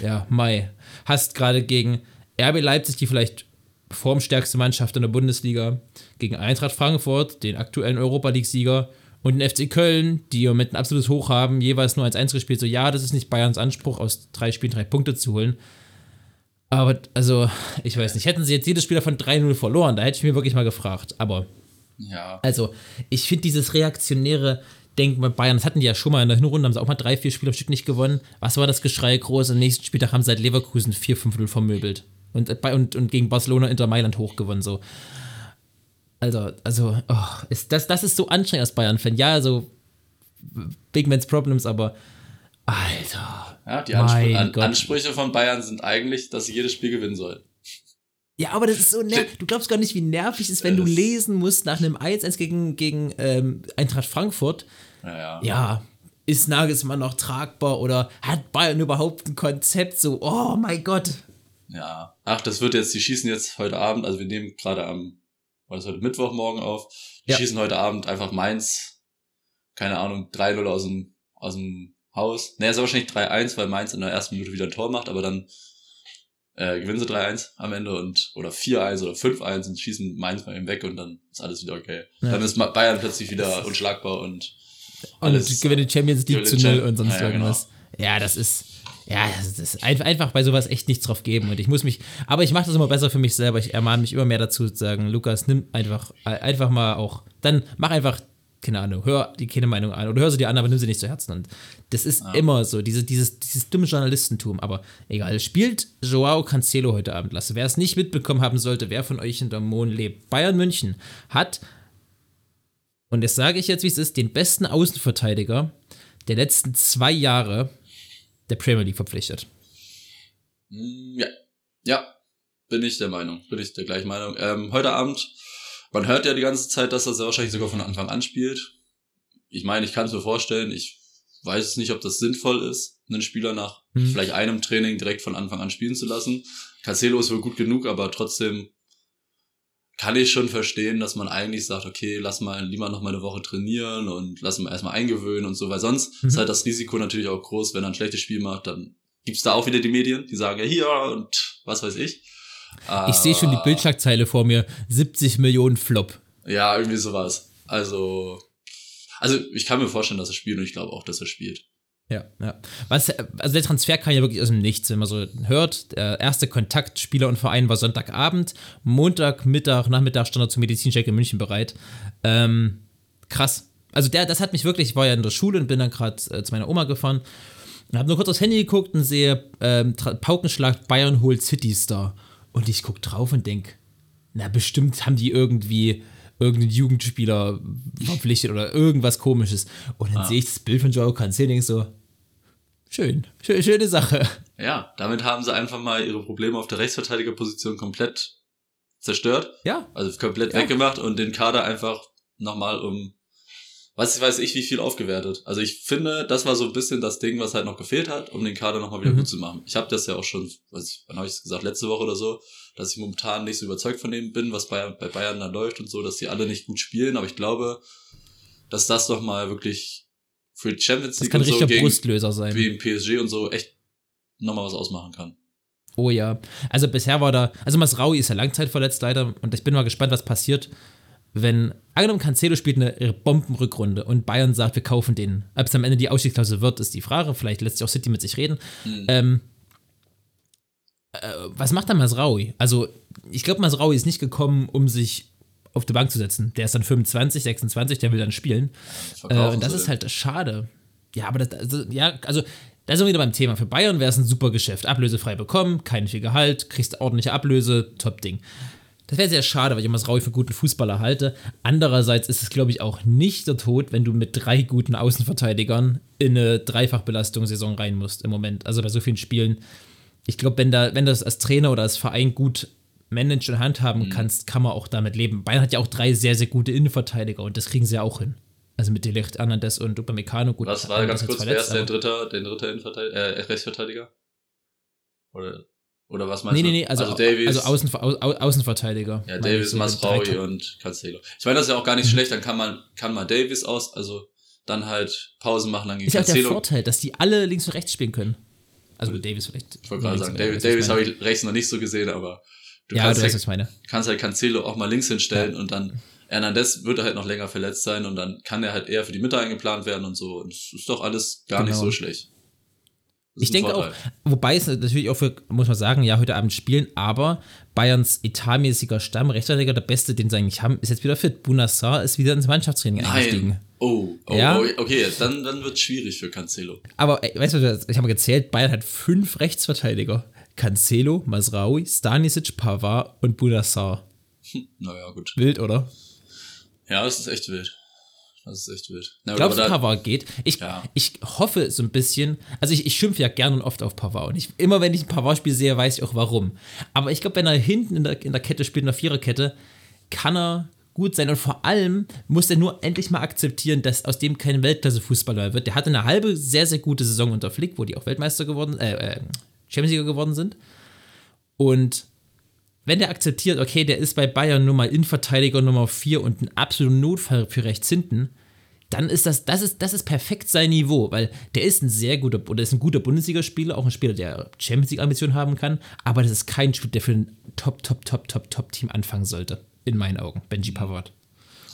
Ja, Mai. Hast gerade gegen RB Leipzig, die vielleicht formstärkste Mannschaft in der Bundesliga, gegen Eintracht Frankfurt, den aktuellen Europa League-Sieger, und den FC Köln, die ja mit ein absolutes Hoch haben, jeweils nur 1-1 gespielt. So, ja, das ist nicht Bayerns Anspruch, aus drei Spielen drei Punkte zu holen. Aber, also, ich weiß nicht, hätten sie jetzt jedes Spieler von 3-0 verloren, da hätte ich mir wirklich mal gefragt. Aber, Ja. also, ich finde dieses reaktionäre Denken bei Bayern, das hatten die ja schon mal in der Hinrunde, haben sie auch mal drei, vier Spiele am Stück nicht gewonnen. Was war das Geschrei groß? Am nächsten Spieltag haben sie halt Leverkusen 4-5-0 vermöbelt. Und, äh, bei- und, und gegen Barcelona Inter Mailand hochgewonnen, so. Also, also, oh, ist, das, das ist so anstrengend als Bayern-Fan. Ja, also, Big Man's Problems, aber, Alter. Ja, die Anspr An Gott. Ansprüche von Bayern sind eigentlich, dass sie jedes Spiel gewinnen sollen. Ja, aber das ist so nervig. Du glaubst gar nicht, wie nervig es ist, wenn du lesen musst nach einem 1-1 gegen, gegen ähm, Eintracht Frankfurt. Naja. Ja, ist Nagelsmann noch tragbar oder hat Bayern überhaupt ein Konzept? So, oh mein Gott. Ja. Ach, das wird jetzt, die schießen jetzt heute Abend, also wir nehmen gerade am, war das heute Mittwoch morgen auf, die Ja. schießen heute Abend einfach Mainz, keine Ahnung, 3-0 aus dem, aus dem Haus. Ne, es ist wahrscheinlich 3-1, weil Mainz in der ersten Minute wieder ein Tor macht, aber dann äh, gewinnen sie 3-1 am Ende und oder 4-1 oder 5-1 und schießen Mainz mal weg und dann ist alles wieder okay. Ja. Dann ist Bayern plötzlich wieder unschlagbar und Und Alles- gewinnt die Champions League zu null und sonst Ja, ja, irgendwas. Ja, das ist. Ja, das ist ein- einfach bei sowas echt nichts drauf geben. Und ich muss mich. Aber ich mache das immer besser für mich selber. Ich ermahne mich immer mehr dazu zu sagen, Lukas, nimm einfach, äh, einfach mal auch. Dann mach einfach, keine Ahnung, hör die keine Meinung an. Oder hör sie dir an, aber nimm sie nicht zu Herzen. Und das ist immer so, diese, dieses, dieses dumme Journalistentum. Aber egal. Spielt Joao Cancelo heute Abend, Lasse. Wer es nicht mitbekommen haben sollte, wer von euch hinterm Mond lebt. Bayern München hat und das sage ich jetzt, wie es ist, den besten Außenverteidiger der letzten zwei Jahre der Premier League verpflichtet. Mm, Ja, ja, bin ich der Meinung, bin ich der gleichen Meinung. Ähm, heute Abend, man hört ja die ganze Zeit, dass er sehr wahrscheinlich sogar von Anfang an spielt. Ich meine, ich kann es mir vorstellen, ich weiß nicht, ob das sinnvoll ist, einen Spieler nach Hm. vielleicht einem Training direkt von Anfang an spielen zu lassen. Cancelo ist wohl gut genug, aber trotzdem kann ich schon verstehen, dass man eigentlich sagt, okay, lass mal lieber noch mal eine Woche trainieren und lass mal erstmal eingewöhnen und so, weil sonst Mhm. ist halt das Risiko natürlich auch groß, wenn er ein schlechtes Spiel macht, dann gibt's da auch wieder die Medien, die sagen ja hier und was weiß ich. Ich sehe schon die Aber- Bildschlagzeile vor mir: 70 Millionen Flop. Ja, irgendwie sowas. Also, also ich kann mir vorstellen, dass er spielt und ich glaube auch, dass er spielt. Ja, ja. Was, also der Transfer kam ja wirklich aus dem Nichts, wenn man so hört. Der erste Kontakt Spieler und Verein war Sonntagabend. Montag, Mittag, Nachmittag stand er zum Medizincheck in München bereit. Ähm, krass. Also der, das hat mich wirklich, ich war ja in der Schule und bin dann gerade äh, zu meiner Oma gefahren und habe nur kurz aufs Handy geguckt und sehe ähm, Paukenschlag Bayern holt City Star. Und ich guck drauf und denk, na bestimmt haben die irgendwie irgendeinen Jugendspieler verpflichtet oder irgendwas komisches. Und dann sehe ich das Bild von Joao Cancelo und denk so, schön, schön, schöne Sache. Ja, damit haben sie einfach mal ihre Probleme auf der Rechtsverteidigerposition komplett zerstört, Ja, also komplett Ja. weggemacht und den Kader einfach nochmal um, was weiß ich, wie viel aufgewertet. Also ich finde, das war so ein bisschen das Ding, was halt noch gefehlt hat, um den Kader nochmal wieder Mhm. gut zu machen. Ich habe das ja auch schon, weiß ich, wann habe ich es gesagt, letzte Woche oder so, dass ich momentan nicht so überzeugt von dem bin, was bei, bei Bayern da läuft und so, dass die alle nicht gut spielen, aber ich glaube, dass das doch mal wirklich für Champions das League kann und so gegen, Brustlöser sein. wie im PSG und so echt nochmal was ausmachen kann. Oh ja. Also bisher war da, also Masraui ist ja langzeitverletzt leider und ich bin mal gespannt, was passiert, wenn, angenommen Cancelo spielt eine Bombenrückrunde und Bayern sagt, wir kaufen den. Ob es am Ende die Ausstiegsklausel wird, ist die Frage. Vielleicht lässt sich auch City mit sich reden. Mhm. Ähm, äh, was macht dann Masraui? Also, ich glaube, Masraui ist nicht gekommen, um sich auf die Bank zu setzen. Der ist dann 25, 26, der will dann spielen. Äh, und das ist halt schade. Ja, aber das, also, ja, also, da sind wir wieder beim Thema. Für Bayern wäre es ein super Geschäft. Ablösefrei bekommen, kein viel Gehalt, kriegst ordentliche Ablöse, top Ding. Das wäre sehr schade, weil ich Masraui für einen guten Fußballer halte. Andererseits ist es, glaube ich, auch nicht der Tod, wenn du mit drei guten Außenverteidigern in eine Dreifachbelastungssaison rein musst im Moment. Also bei so vielen Spielen. Ich glaube, wenn, da, wenn das als Trainer oder als Verein gut managen und handhaben Mhm. kannst, kann man auch damit leben. Bayern hat ja auch drei sehr, sehr gute Innenverteidiger und das kriegen sie ja auch hin. Also mit Delicht, Hernandez und Upamecano. Gut, Was war ganz kurz, wer ist der dritte, der dritte Innenverteidiger, äh, Rechtsverteidiger? Oder, oder was meinst Nee, du? nee, nee, also, also Davies, also Außen, Au, Au, Außenverteidiger. ja, Davis, so, Masraui und Cancelo. Ich meine, das ist ja auch gar nicht schlecht, dann kann man, kann man Davis aus, also dann halt Pausen machen, dann gegen Ist ja auch der Cancelo. Vorteil, dass die alle links und rechts spielen können. Also mit Davis vielleicht. Ich wollte gerade sagen, Davis, habe ich rechts noch nicht so gesehen, aber du Ja, kannst, du weißt, halt, was ich meine. kannst halt Cancelo auch mal links hinstellen und dann Hernandez wird er halt noch länger verletzt sein und dann kann er halt eher für die Mitte eingeplant werden und so. Und es ist doch alles gar nicht Genau. so schlecht. Ich denke auch, Vorteil. wobei es natürlich auch für, muss man sagen, ja, heute Abend spielen, aber Bayerns etatmäßiger Stamm, Rechtsverteidiger, der Beste, den sie eigentlich haben, ist jetzt wieder fit. Bunassar ist wieder ins Mannschaftstraining eingestiegen. Nein. Oh, oh, Ja. oh, okay, dann, dann wird es schwierig für Cancelo. Aber ey, weißt du, ich habe gezählt, Bayern hat fünf Rechtsverteidiger. Cancelo, Masraoui, Stanisic, Pavard und Bunassar. Naja, gut. Wild, oder? Ja, das ist echt wild. Das ist echt wild. Na, Glaubst du, Pavard geht? Ich, Ja. ich hoffe so ein bisschen, also ich, ich schimpfe ja gerne und oft auf Pavard und ich, immer wenn ich ein Pavard-Spiel sehe, weiß ich auch warum. Aber ich glaube, wenn er hinten in der, in der Kette spielt, in der Viererkette, kann er gut sein und vor allem muss er nur endlich mal akzeptieren, dass aus dem kein Weltklasse-Fußballer wird. Der hatte eine halbe sehr, sehr gute Saison unter Flick, wo die auch Weltmeister geworden, äh, äh Champions League geworden sind. Und wenn der akzeptiert, okay, der ist bei Bayern nur mal Innenverteidiger Nummer 4 und ein absoluter Notfall für rechts hinten, dann ist das, das ist, das ist perfekt sein Niveau, weil der ist ein sehr guter, oder ist ein guter Bundesligaspieler, auch ein Spieler, der Champions League-Ambitionen haben kann, aber das ist kein Spieler, der für ein Top, Top, Top, Top, Top-Team anfangen sollte, in meinen Augen, Benji Pavard.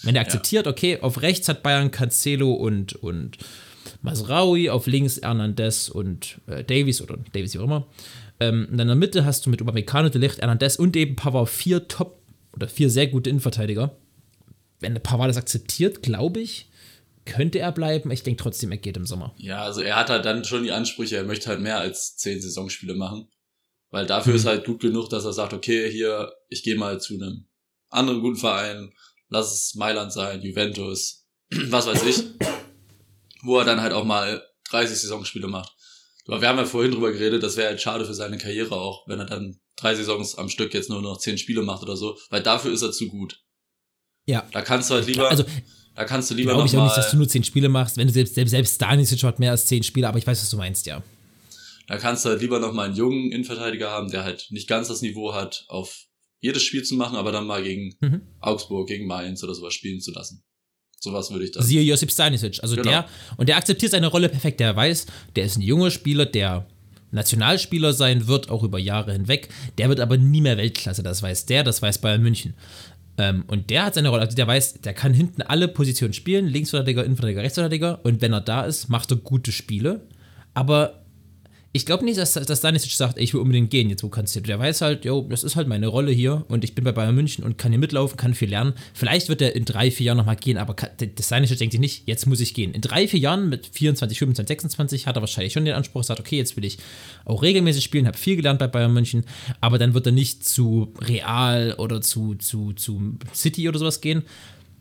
Wenn der akzeptiert, okay, auf rechts hat Bayern Cancelo und, und Masraoui, auf links Hernandez und äh, Davies oder Davies wie auch immer. Ähm, und dann in der Mitte hast du mit Upamecano, De Ligt, Hernandez und eben Pavard vier Top oder vier sehr gute Innenverteidiger. Wenn der Pavard das akzeptiert, glaube ich, könnte er bleiben. Ich denke trotzdem, er geht im Sommer. Ja, also er hat halt dann schon die Ansprüche, er möchte halt mehr als zehn Saisonspiele machen. Weil dafür ist halt gut genug, dass er sagt, okay, hier, ich gehe mal zu einem anderen guten Verein, lass es Mailand sein, Juventus, was weiß ich, wo er dann halt auch mal 30 Saisonspiele macht. Aber wir haben ja vorhin drüber geredet, das wäre halt schade für seine Karriere auch, wenn er dann drei Saisons am Stück jetzt nur noch zehn Spiele macht oder so, weil dafür ist er zu gut. Ja. Da kannst du halt lieber, Also, da kannst du lieber glaube noch ich auch nicht, dass du nur zehn Spiele machst. Wenn du selbst, selbst, selbst Stanisic hat mehr als zehn Spiele, aber ich weiß, was du meinst, ja. da kannst du halt lieber noch mal einen jungen Innenverteidiger haben, der halt nicht ganz das Niveau hat, auf jedes Spiel zu machen, aber dann mal gegen Mhm. Augsburg, gegen Mainz oder sowas spielen zu lassen. Sowas würde ich dann. Siehe Josip Stanisic. Also Genau. der, und der akzeptiert seine Rolle perfekt. Der weiß, der ist ein junger Spieler, der Nationalspieler sein wird, auch über Jahre hinweg. Der wird aber nie mehr Weltklasse. Das weiß der, das weiß Bayern München. Ähm, und der hat seine Rolle. Also der weiß, der kann hinten alle Positionen spielen: Linksverteidiger, Innenverteidiger, Rechtsverteidiger. Und wenn er da ist, macht er gute Spiele. Aber ich glaube nicht, dass, dass Stanisic sagt, ey, ich will unbedingt gehen, jetzt wo kannst du. Der weiß halt, jo, das ist halt meine Rolle hier und ich bin bei Bayern München und kann hier mitlaufen, kann viel lernen. Vielleicht wird er in drei, vier Jahren nochmal gehen, aber kann- Stanisic denkt sich nicht, jetzt muss ich gehen. In drei, vier Jahren mit 24, 25, 26 hat er wahrscheinlich schon den Anspruch, sagt, okay, jetzt will ich auch regelmäßig spielen, habe viel gelernt bei Bayern München, aber dann wird er nicht zu Real oder zu, zu, zu City oder sowas gehen,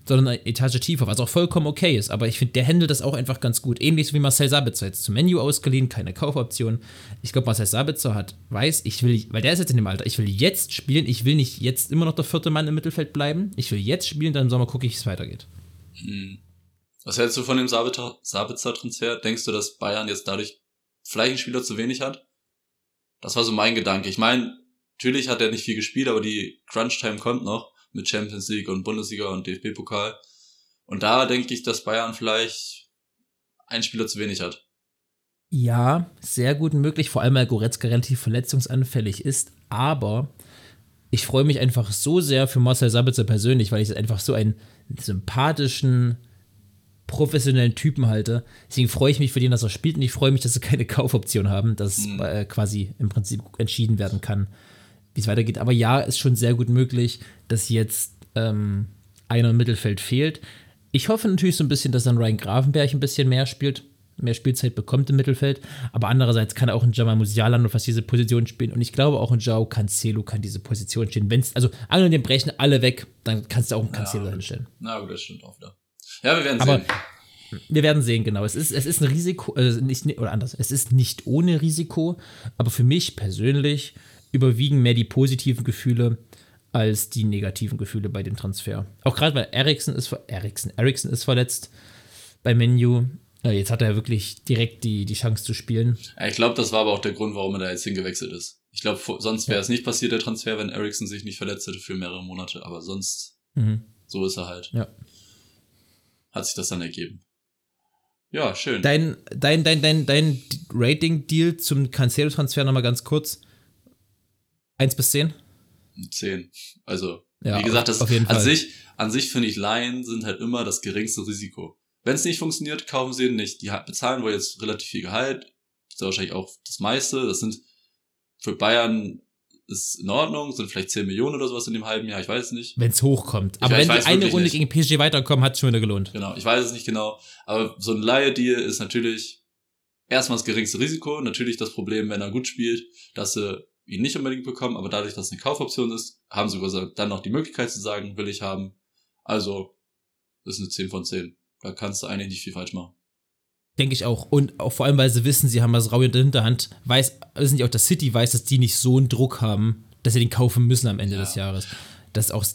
sondern eine Etage tiefer, was auch vollkommen okay ist. Aber ich finde, der handelt das auch einfach ganz gut. Ähnlich wie Marcel Sabitzer jetzt zum Menu ausgeliehen, keine Kaufoption. Ich glaube, Marcel Sabitzer hat, weiß, ich will, weil der ist jetzt in dem Alter, ich will jetzt spielen, ich will nicht jetzt immer noch der vierte Mann im Mittelfeld bleiben. Ich will jetzt spielen, dann im Sommer gucke ich, wie es weitergeht. Hm. Was hältst du von dem Sabitzer- Sabitzer-Transfer? Denkst du, dass Bayern jetzt dadurch vielleicht einen Spieler zu wenig hat? Das war so mein Gedanke. Ich meine, natürlich hat er nicht viel gespielt, aber die Crunch-Time kommt noch mit Champions League und Bundesliga und DFB-Pokal. Und da denke ich, dass Bayern vielleicht einen Spieler zu wenig hat. Ja, sehr gut möglich, vor allem weil Goretzka relativ verletzungsanfällig ist, aber ich freue mich einfach so sehr für Marcel Sabitzer persönlich, weil ich einfach so einen sympathischen, professionellen Typen halte. Deswegen freue ich mich für den, dass er spielt und ich freue mich, dass sie keine Kaufoption haben, dass Mhm. quasi im Prinzip entschieden werden kann, wie es weitergeht. Aber ja, ist schon sehr gut möglich, dass jetzt ähm, einer im Mittelfeld fehlt. Ich hoffe natürlich so ein bisschen, dass dann Ryan Grafenberg ein bisschen mehr spielt, mehr Spielzeit bekommt im Mittelfeld. Aber andererseits kann auch ein Jamal Musiala nur fast diese Position spielen. Und ich glaube auch ein Joao Cancelo kann diese Position spielen. Wenn's, also angenommen, brechen alle weg, dann kannst du auch einen Cancelo Ja. hinstellen. Na gut, das stimmt auch wieder. Ja, wir werden Aber sehen. wir werden sehen, genau. Es ist, es ist ein Risiko, also nicht, oder anders, es ist nicht ohne Risiko, aber für mich persönlich überwiegen mehr die positiven Gefühle als die negativen Gefühle bei dem Transfer. Auch gerade weil Eriksen ist, Eriksen, Eriksen ist verletzt bei Menu. Äh, Jetzt hat er wirklich direkt die, die Chance zu spielen. Ja, ich glaube, das war aber auch der Grund, warum er da jetzt hingewechselt ist. Ich glaube, sonst wäre es nicht passiert, der Transfer, wenn Ericsson sich nicht verletzt hätte für mehrere Monate. Aber sonst, Mhm. so ist er halt. Ja. Hat sich das dann ergeben. Ja, schön. Dein, dein, dein, dein, dein Rating-Deal zum Cancelo-Transfer nochmal ganz kurz. 1 bis 10? 10. Also, Ja, wie gesagt, das an Fall. sich, an sich finde ich Laien sind halt immer das geringste Risiko. Wenn es nicht funktioniert, kaufen sie ihn nicht. Die bezahlen wohl jetzt relativ viel Gehalt. ist ja wahrscheinlich auch das meiste. Das sind für Bayern ist in Ordnung, sind vielleicht 10 Millionen oder sowas in dem halben Jahr, ich weiß es nicht. Wenn es hochkommt. Aber Ich wenn weiß die eine Runde nicht. gegen PSG weiterkommen, hat es schon wieder gelohnt. Genau, ich weiß es nicht genau. Aber so ein Laie-Deal ist natürlich erstmal das geringste Risiko. Natürlich das Problem, wenn er gut spielt, dass sie ihn nicht unbedingt bekommen. Aber dadurch, dass es eine Kaufoption ist, haben sie sogar dann noch die Möglichkeit zu sagen, will ich haben. Also, das ist eine 10 von 10. Da kannst du eigentlich nicht viel falsch machen. Denke ich auch. Und auch vor allem, weil sie wissen, sie haben was Rau in der Hinterhand, weiß, wissen die auch, dass City weiß, dass die nicht so einen Druck haben, dass sie den kaufen müssen am Ende Ja. des Jahres. Dass auch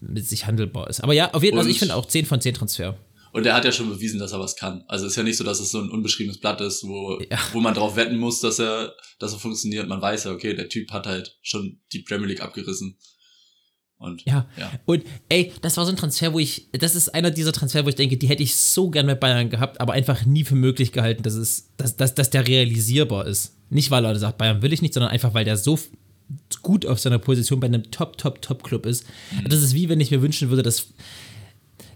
mit sich handelbar ist. Aber ja, auf jeden Fall, also ich finde auch 10 von 10 Transfer. Und er hat ja schon bewiesen, dass er was kann. Also ist ja nicht so, dass es so ein unbeschriebenes Blatt ist, wo, Ja. wo man drauf wetten muss, dass er, dass er funktioniert. Man weiß ja, okay, der Typ hat halt schon die Premier League abgerissen. Und Ja. ja. Und ey, das war so ein Transfer, wo ich, das ist einer dieser Transfer, wo ich denke, die hätte ich so gern mit Bayern gehabt, aber einfach nie für möglich gehalten, dass, es, dass, dass, dass der realisierbar ist. Nicht, weil er sagt, Bayern will ich nicht, sondern einfach, weil der so gut auf seiner Position bei einem Top, Top, Top-Club ist. Das ist wie wenn ich mir wünschen würde, dass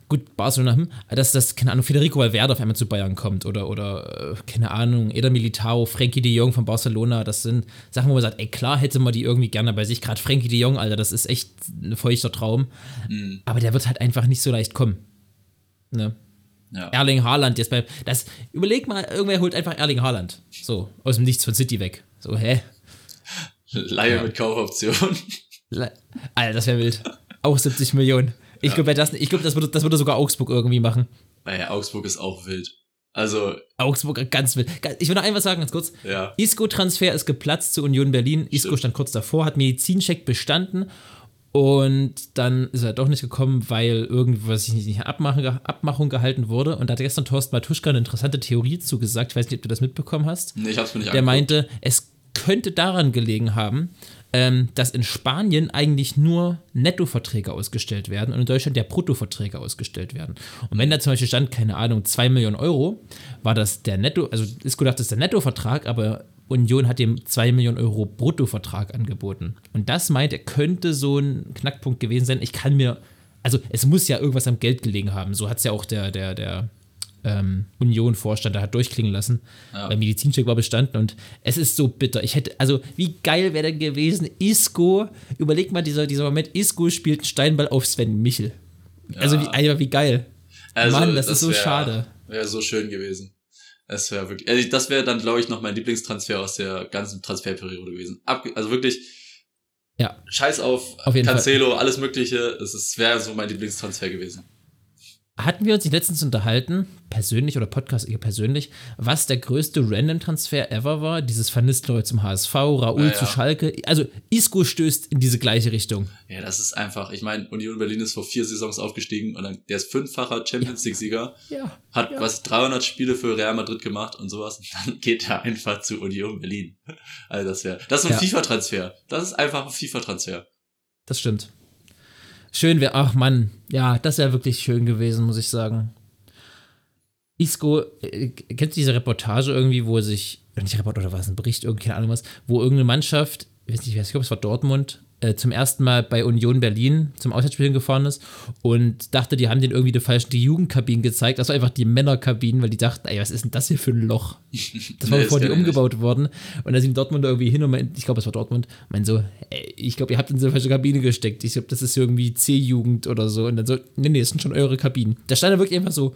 gut, Barcelona, hm, dass das, keine Ahnung, Federico Valverde auf einmal zu Bayern kommt oder, oder äh, keine Ahnung, Eder Militao, Frankie de Jong von Barcelona, das sind Sachen, wo man sagt, ey, klar hätte man die irgendwie gerne bei sich, gerade Frankie de Jong, Alter, das ist echt ein feuchter Traum, Mhm. aber der wird halt einfach nicht so leicht kommen. Ne? ja. Erling Haaland jetzt bei, das, überleg mal, irgendwer holt einfach Erling Haaland, so, aus dem Nichts von City weg, so, hä? Laie Ja. mit Kaufoption. Le- Alter, das wäre wild. Auch 70 Millionen. Ich glaube, das, ich glaub, das, würde, das würde sogar Augsburg irgendwie machen. Naja, Augsburg ist auch wild. Also, Augsburg ganz wild. Ich will noch einmal sagen, ganz kurz. ja. Isco-Transfer ist geplatzt zu Union Berlin. Isco stand kurz davor, hat Medizincheck bestanden und dann ist er doch nicht gekommen, weil irgendwas sich nicht in Abmachung, Abmachung gehalten wurde. Und da hat gestern Thorsten Matuschka eine interessante Theorie zugesagt. Ich weiß nicht, ob du das mitbekommen hast. Nee, ich hab's mir nicht Der angeguckt. meinte, es könnte daran gelegen haben, ähm, dass in Spanien eigentlich nur Nettoverträge ausgestellt werden und in Deutschland ja Bruttoverträge ausgestellt werden. Und wenn da zum Beispiel stand, keine Ahnung, 2 Millionen Euro, war das der Netto, also ist gedacht, das ist der Nettovertrag, aber Union hat dem 2 Millionen Euro Bruttovertrag angeboten. Und das meint er, könnte so ein Knackpunkt gewesen sein. Ich kann mir, also es muss ja irgendwas am Geld gelegen haben. So hat es ja auch der, der, der ähm, Union-Vorstand da hat durchklingen lassen. Ja. Der Medizincheck war bestanden und es ist so bitter. Ich hätte, also wie geil wäre denn gewesen, Isco, überleg mal dieser, dieser Moment, Isco spielt einen Steinball auf Sven Michel. Also wie, einfach wie geil. Also, Mann, das, ist so wär- schade. Wäre so schön gewesen. Das wäre wirklich, also das wäre dann, glaube ich, noch mein Lieblingstransfer aus der ganzen Transferperiode gewesen. Ab, also wirklich, Ja, scheiß auf, Auf Cancelo, alles Mögliche. Es wäre so mein Lieblingstransfer gewesen. Hatten wir uns nicht letztens unterhalten, persönlich oder Podcast eher persönlich, was der größte Random-Transfer ever war? Dieses Van Nistelrooy zum HSV, Raoul Ja, zu ja. Schalke. Also Isco stößt in diese gleiche Richtung. Ja, das ist einfach, ich meine, Union Berlin ist vor vier Saisons aufgestiegen und dann, der ist fünffacher Champions League-Sieger, Ja. hat was 300 Spiele für Real Madrid gemacht und sowas und dann geht er einfach zu Union Berlin. Also das wäre, das ist ein. FIFA-Transfer. Das ist einfach ein FIFA-Transfer. Das stimmt. Schön wäre, ach Mann, ja, das wäre wirklich schön gewesen, muss ich sagen. Isco, äh, kennst du diese Reportage irgendwie, wo sich, nicht Reportage, oder was, ein Bericht, irgendwie, keine Ahnung was, wo irgendeine Mannschaft, ich weiß nicht, ich glaube, es war Dortmund, äh, zum ersten Mal bei Union Berlin zum Auswärtsspiel gefahren ist und dachte, die haben den irgendwie die falschen die Jugendkabinen gezeigt. Das war einfach die Männerkabinen, weil die dachten, ey, was ist denn das hier für ein Loch? Das war Nee, bevor die umgebaut wurden. Und da sind Dortmund irgendwie hin und meint, ich glaube, es war Dortmund, meint so, ey, ich glaube, ihr habt in so eine falsche Kabine gesteckt. Ich glaube, das ist irgendwie C-Jugend oder so. Und dann so, nee, nee, das sind schon eure Kabinen. Da stand da wirklich einfach so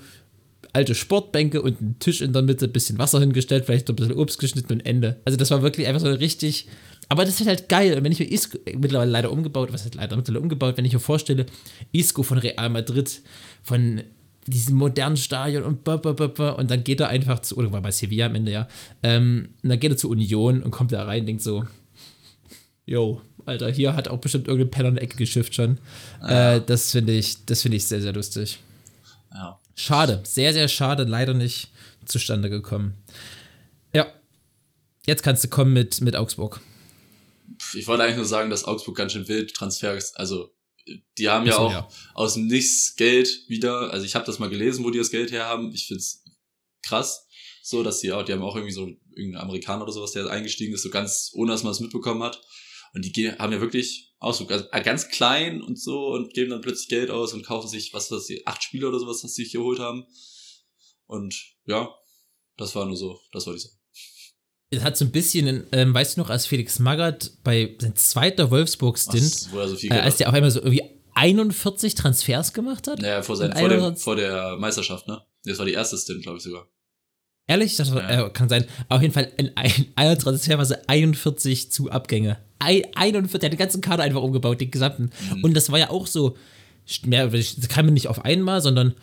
alte Sportbänke und ein Tisch in der Mitte, bisschen Wasser hingestellt, vielleicht so ein bisschen Obst geschnitten und Ende. Also das war wirklich einfach so richtig. Aber das ist halt geil. Und wenn ich mir Isco, mittlerweile leider umgebaut, was heißt leider mittlerweile umgebaut, wenn ich mir vorstelle, Isco von Real Madrid, von diesem modernen Stadion und ba, ba, ba, ba, und dann geht er einfach zu, oder war bei Sevilla am Ende, ja, ähm, und dann geht er zur Union und kommt da rein und denkt so, yo, Alter, hier hat auch bestimmt irgendein Penner in der Ecke geschifft schon. Äh, das finde ich, das finde ich sehr, sehr lustig. Ja. Schade, sehr, sehr schade, leider nicht zustande gekommen. Ja, jetzt kannst du kommen mit, mit Augsburg. Ich wollte eigentlich nur sagen, dass Augsburg ganz schön wild Transfers, also die haben ja auch ja. aus dem Nichts Geld wieder, also ich habe das mal gelesen, wo die das Geld herhaben. Ich find's krass, so dass die auch, die haben auch irgendwie so irgendeinen Amerikaner oder sowas, der eingestiegen ist, so ganz ohne dass man es mitbekommen hat. Und die haben ja wirklich auch so ganz, äh, ganz klein und so und geben dann plötzlich Geld aus und kaufen sich, was weiß ich, acht Spieler oder sowas, was sie sich geholt haben. Und ja, das war nur so, das wollte ich sagen. Es hat so ein bisschen, ähm, weißt du noch, als Felix Magath bei sein zweiter Wolfsburg-Stint, so äh, als der auf einmal so irgendwie 41 Transfers gemacht hat? Naja, vor, sein, Und vor, dem, 41 vor der Meisterschaft, ne? Das war die erste Stint, glaube ich sogar. Ehrlich? Ich dachte, Ja. äh, kann sein. Auf jeden Fall in ein, einer Transferphase 41 zu Abgänge. Ein, 41, der hat den ganzen Kader einfach umgebaut, den gesamten. Mhm. Und das war ja auch so, mehr, das kam nicht auf einmal, sondern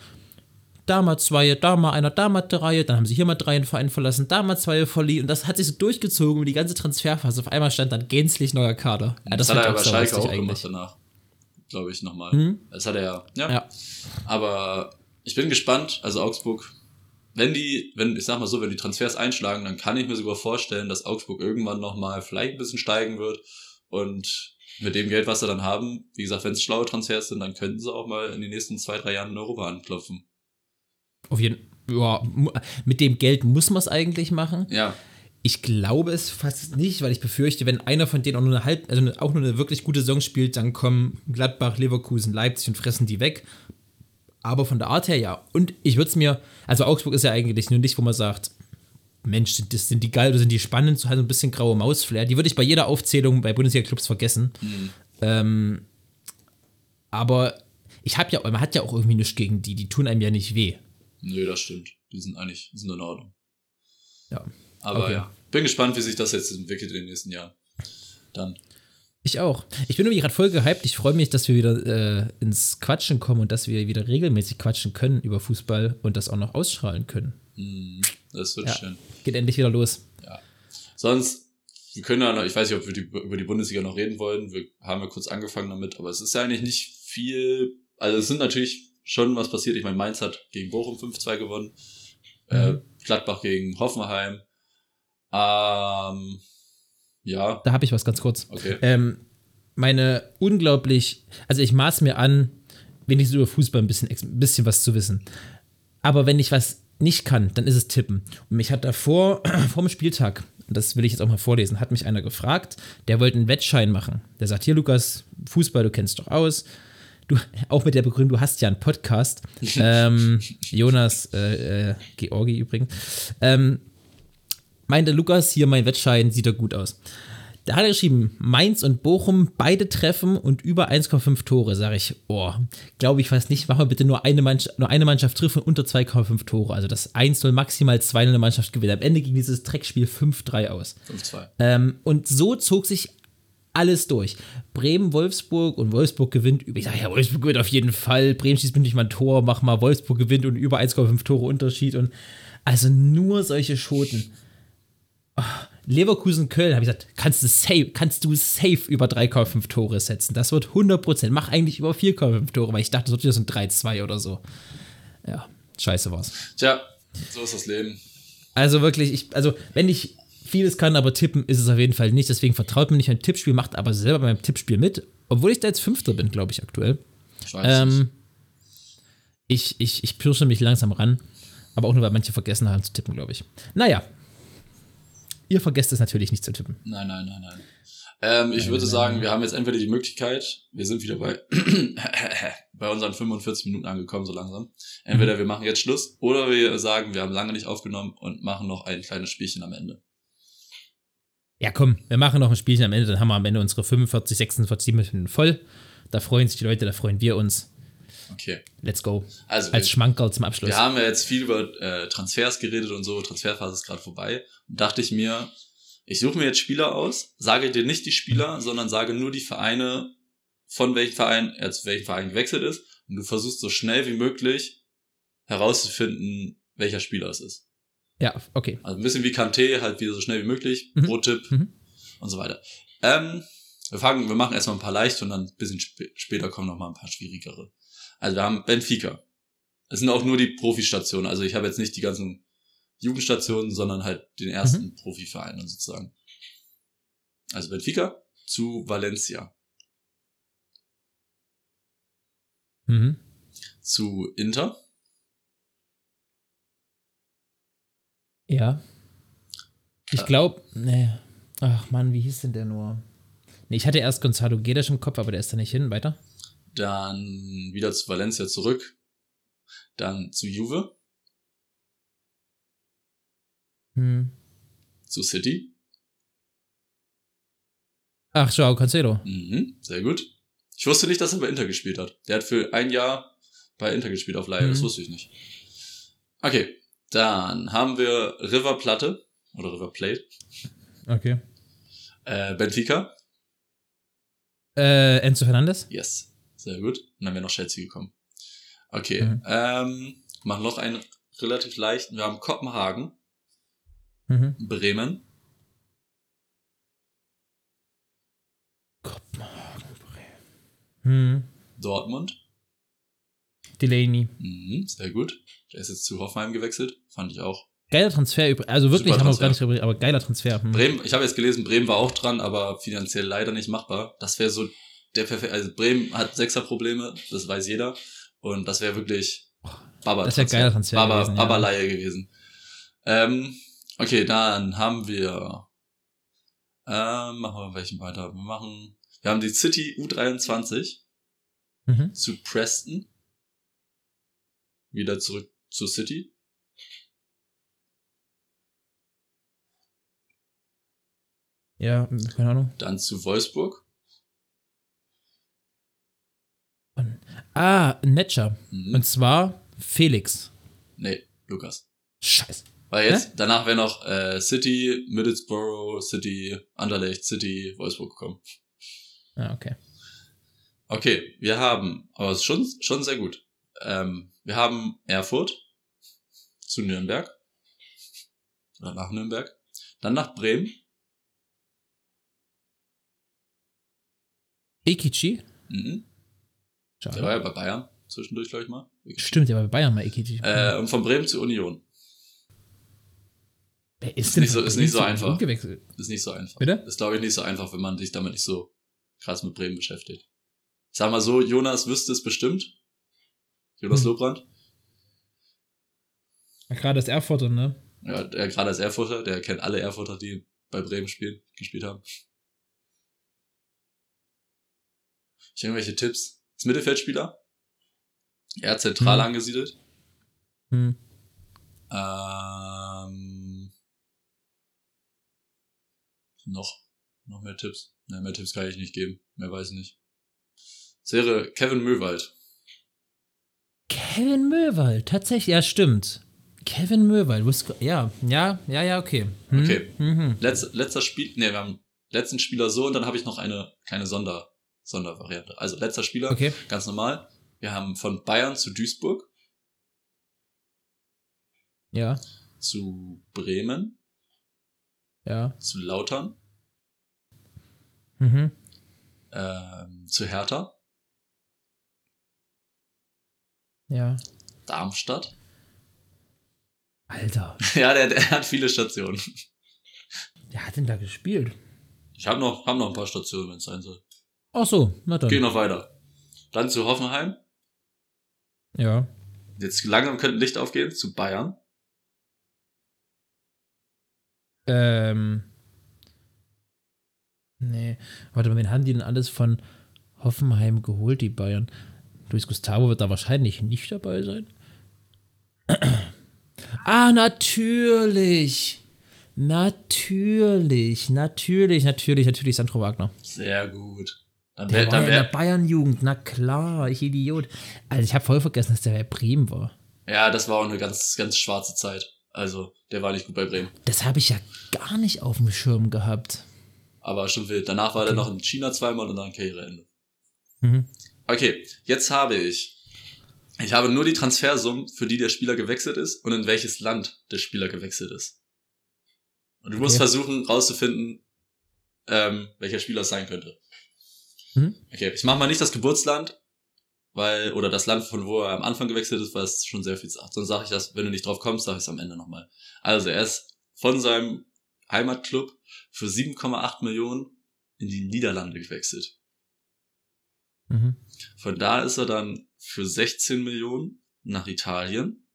da mal zwei, da mal einer, da mal drei, dann haben sie hier mal drei einen Verein verlassen, da mal zwei verliehen und das hat sich so durchgezogen über die ganze Transferphase. Auf einmal stand dann gänzlich neuer Kader. Ja, Das, das, hat er sau Schalke auch gemacht danach. Glaube ich nochmal. Mhm. Das hat er ja. ja. Ja. Aber ich bin gespannt. Also Augsburg, wenn die, wenn, ich sag mal so, wenn die Transfers einschlagen, dann kann ich mir sogar vorstellen, dass Augsburg irgendwann nochmal vielleicht ein bisschen steigen wird. Und mit dem Geld, was sie dann haben, wie gesagt, wenn es schlaue Transfers sind, dann könnten sie auch mal in den nächsten zwei, drei Jahren in Europa anklopfen. Auf jeden ja, mit dem Geld muss man es eigentlich machen. Ja, Ich glaube es fast nicht, weil ich befürchte, wenn einer von denen auch nur eine halb, also auch nur eine wirklich gute Saison spielt, dann kommen Gladbach, Leverkusen, Leipzig und fressen die weg. Aber von der Art her ja. Und ich würde es mir, also Augsburg ist ja eigentlich nur nicht, wo man sagt, Mensch, sind, das, sind die geil oder sind die spannend, so halt ein bisschen graue Mausflair. Die würde ich bei jeder Aufzählung bei Bundesliga-Clubs vergessen. Ähm, aber ich habe ja, man hat ja auch irgendwie nichts gegen die, die tun einem ja nicht weh. Nö, das stimmt. Die sind eigentlich, sind in Ordnung. Ja. Aber Okay. ja, bin gespannt, wie sich das jetzt entwickelt in den nächsten Jahren. Dann. Ich auch. Ich bin irgendwie gerade voll gehypt. Ich freue mich, dass wir wieder äh, ins Quatschen kommen und dass wir wieder regelmäßig quatschen können über Fußball und das auch noch ausstrahlen können. Hm, das wird Ja. schön. Geht endlich wieder los. Sonst, wir können ja noch, ich weiß nicht, ob wir die, über die Bundesliga noch reden wollen. Wir haben ja kurz angefangen damit, aber es ist ja eigentlich nicht viel. Also es sind natürlich schon was passiert. Ich meine, Mainz hat gegen Bochum 5-2 gewonnen. Äh, Mhm. Gladbach gegen Hoffenheim. Ähm, ja, Da habe ich was ganz kurz. okay. Ähm, meine unglaublich, also ich maß mir an, wenigstens über Fußball ein bisschen, ein bisschen was zu wissen. Aber wenn ich was nicht kann, dann ist es Tippen. Und mich hat davor, vor dem Spieltag, das will ich jetzt auch mal vorlesen, hat mich einer gefragt, der wollte einen Wettschein machen. Der sagt, hier Lukas, Fußball, du kennst doch aus. Du, auch mit der Begründung, du hast ja einen Podcast. ähm, Jonas, äh, äh, Georgi übrigens. Ähm, meinte Lukas, hier mein Wettschein, sieht doch gut aus. Da hat er geschrieben, Mainz und Bochum beide treffen und über 1,5 Tore. Sage ich, oh, glaube ich fast nicht. Mach mal bitte nur eine, Mannschaft, nur eine Mannschaft trifft und unter 2,5 Tore. Also das 1-0 maximal 2-0 eine Mannschaft gewinnt. Am Ende ging dieses Dreckspiel 5-3 aus. 5-2. Ähm, und so zog sich alles durch. Bremen, Wolfsburg und Wolfsburg gewinnt. über- Ich sage ja, Wolfsburg gewinnt auf jeden Fall. Bremen schießt nicht mal ein Tor, mach mal Wolfsburg gewinnt und über 1,5 Tore Unterschied. Und also nur solche Schoten. Ah, Leverkusen, Köln, habe ich gesagt, kannst du safe, kannst du safe über 3,5 Tore setzen. Das wird 100%. Mach eigentlich über 4,5 Tore, weil ich dachte, das wird wieder so ein 3-2 oder so. Ja, scheiße war's. Tja, so ist das Leben. Also wirklich, ich, also wenn ich vieles kann, aber tippen ist es auf jeden Fall nicht. Deswegen vertraut mir nicht ein Tippspiel, macht aber selber beim Tippspiel mit. Obwohl ich da jetzt Fünfter bin, glaube ich, aktuell. Ich weiß es. Ähm, ich, ich, ich pirsche mich langsam ran. Aber auch nur, weil manche vergessen haben zu tippen, glaube ich. Naja. Ihr vergesst es natürlich nicht zu tippen. Nein, nein, nein, nein. Ähm, ich würde sagen, wir haben jetzt entweder die Möglichkeit, wir sind wieder bei, bei unseren 45 Minuten angekommen, so langsam. Entweder wir machen jetzt Schluss oder wir sagen, wir haben lange nicht aufgenommen und machen noch ein kleines Spielchen am Ende. Ja, komm, wir machen noch ein Spielchen am Ende, dann haben wir am Ende unsere 45, 46 Minuten voll. Da freuen sich die Leute, da freuen wir uns. Okay. Let's go. Also, Als wir, Schmankerl zum Abschluss. wir haben ja jetzt viel über äh, Transfers geredet und so. Transferphase ist gerade vorbei. Und dachte ich mir, ich suche mir jetzt Spieler aus, sage dir nicht die Spieler, sondern sage nur die Vereine, von welchem Verein er zu welchem Verein gewechselt ist. Und du versuchst so schnell wie möglich herauszufinden, welcher Spieler es ist. Ja, okay. Also ein bisschen wie Kanté, halt wieder so schnell wie möglich, Mhm. pro Tipp Mhm. und so weiter. Ähm, wir fangen, wir machen erstmal ein paar leichte und dann ein bisschen sp später kommen noch mal ein paar schwierigere. Also wir haben Benfica. Es sind auch nur die Profistationen. Also ich habe jetzt nicht die ganzen Jugendstationen, sondern halt den ersten Mhm. Profiverein dann sozusagen. Also Benfica zu Valencia, Mhm. zu Inter, Ja. Ich Äh. glaube, ne. Ach Mann, wie hieß denn der nur? Nee, ich hatte erst Gonzalo Guedes im Kopf, aber der ist da nicht hin. Weiter. dann wieder zu Valencia zurück, dann zu Juve, Hm. zu City. Ach, Joao Cancelo. Mhm, sehr gut. Ich wusste nicht, dass er bei Inter gespielt hat. Der hat für ein Jahr bei Inter gespielt auf Leihe, das Mhm. wusste ich nicht. Okay, dann haben wir River Platte oder River Plate, Okay. äh, Benfica. Äh, Enzo Fernandes? Yes, sehr gut. Und dann wäre noch Chelsea gekommen. Okay, Mhm. ähm, machen noch einen relativ leichten. Wir haben Kopenhagen, Mhm. Bremen, Kopenhagen, Bremen. Mhm. Dortmund. Delaney. Mhm, sehr gut. Der ist jetzt zu Hoffenheim gewechselt. Fand ich auch. Geiler Transfer, also wirklich, Super haben wir gar nicht aber geiler Transfer. Hm. Bremen, ich habe jetzt gelesen, Bremen war auch dran, aber finanziell leider nicht machbar. Das wäre so der perfekte. Also Bremen hat Sechserprobleme, das weiß jeder. Und das wäre wirklich Baba. Das wär geiler Transfer Baba, gewesen, ja. Baba Laie gewesen. Ähm, okay, dann haben wir. Ähm, machen wir welchen weiter? Wir machen. Wir haben die City U23 Mhm. zu Preston. Wieder zurück zu City. Ja, keine Ahnung. Dann zu Wolfsburg. Ah, Netscher. Mhm. Und zwar Felix. Nee, Lukas. Scheiße. Weil jetzt, danach wäre noch äh, City, Middlesbrough, City, Anderlecht, City, Wolfsburg gekommen. Ah, okay. Okay, wir haben, aber es ist schon, schon sehr gut. Ähm, wir haben Erfurt zu Nürnberg. Oder nach Nürnberg. Dann nach Bremen. Ikichi? Mhm. Der war Schade. ja bei Bayern zwischendurch, glaube ich mal. Stimmt, der war bei Bayern mal Ikichi. Äh, und von Bremen zu Union. Wer ist nicht so- ist nicht so einfach. Gewechselt? Ist nicht so einfach. Bitte? Ist, glaube ich, nicht so einfach, wenn man sich damit nicht so krass mit Bremen beschäftigt. Ich sag mal so, Jonas wüsste es bestimmt. Jonas Hm. Ja, Gerade das Erfurter, ne? Ja, der gerade als Erfurter, der kennt alle Erfurter, die bei Bremen spielen, gespielt haben. Ich irgendwelche Tipps. Ist Mittelfeldspieler. Er zentral Hm. angesiedelt. Hm. Ähm, noch, noch mehr Tipps. Ne, mehr Tipps kann ich nicht geben. Mehr weiß ich nicht. Es wäre Kevin Möwald. Kevin Möwald, tatsächlich, ja, stimmt. Kevin Möwald, ja, ja, ja, ja, okay. Hm, Okay. Mhm. Letz, letzter Spiel, ne, wir haben letzten Spieler so und dann habe ich noch eine kleine Sonder, Sondervariante. Also letzter Spieler, Okay. ganz normal. Wir haben von Bayern zu Duisburg, Ja, zu Bremen, ja. zu Lautern, Mhm. ähm, zu Hertha, Ja. Darmstadt. Alter, ja, der, der hat viele Stationen. wer hat denn da gespielt? Ich habe noch, hab noch ein paar Stationen, wenn es sein soll. Ach so, na dann. Geh noch weiter. Dann zu Hoffenheim. Ja. Jetzt langsam könnte Licht aufgehen. Zu Bayern. Ähm. Nee. Warte mal, wen haben die denn alles von Hoffenheim geholt, die Bayern? Luis Gustavo wird da wahrscheinlich nicht dabei sein. ah, natürlich. Natürlich. Natürlich, natürlich, natürlich Sandro Wagner. Sehr gut. Dann Der wär, war in der Bayern-Jugend. Na klar, ich Idiot. Also ich habe voll vergessen, dass der bei Bremen war. ja, das war auch eine ganz, ganz schwarze Zeit. Also, der war nicht gut bei Bremen. Das habe ich ja gar nicht auf dem Schirm gehabt. Aber schon wild. Danach war der noch in China zweimal und dann Karriereende. Mhm. Okay, jetzt habe ich. Ich habe nur die Transfersummen, für die der Spieler gewechselt ist und in welches Land der Spieler gewechselt ist. Und du musst Okay. versuchen rauszufinden, ähm, welcher Spieler es sein könnte. Mhm. Okay, ich mache mal nicht das Geburtsland, weil, oder das Land, von wo er am Anfang gewechselt ist, weil es schon sehr viel sagt. Sonst sage ich das, wenn du nicht drauf kommst, sage ich es am Ende nochmal. Also er ist von seinem Heimatclub für 7,8 Millionen in die Niederlande gewechselt. Mhm. Von da ist er dann für 16 Millionen nach Italien.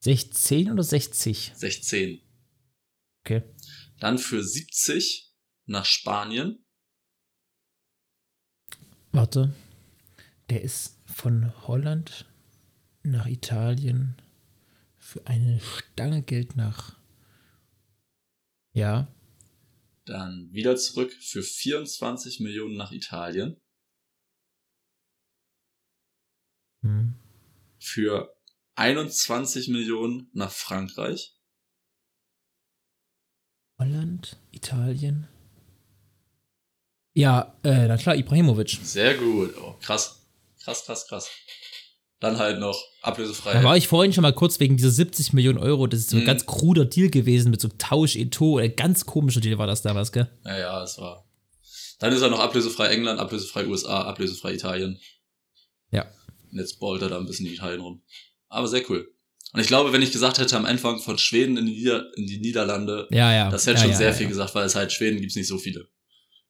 16 oder 60? 16. Okay. Dann für 70 nach Spanien. Warte. Der ist von Holland nach Italien Für eine Stange Geld nach. Ja. Dann wieder zurück für 24 Millionen nach Italien. Hm. Für 21 Millionen nach Frankreich. Holland, Italien. Ja, äh, na klar, Ibrahimovic. Sehr gut. Oh, krass. Krass, krass, krass. Dann halt noch ablösefrei. Da war ich vorhin schon mal kurz wegen dieser 70 Millionen Euro. Das ist so ein Mhm. ganz kruder Deal gewesen mit so Tausch, Eto. Oder ganz komischer Deal war das damals, gell? Ja, ja, es war. Dann ist er noch ablösefrei England, ablösefrei USA, ablösefrei Italien. Ja. Und jetzt ballt er da ein bisschen in Italien rum. Aber sehr cool. Und ich glaube, wenn ich gesagt hätte am Anfang von Schweden in die, Nieder in die Niederlande, Ja, ja. das hätte ja, schon sehr viel gesagt, weil es halt Schweden gibt's nicht so viele.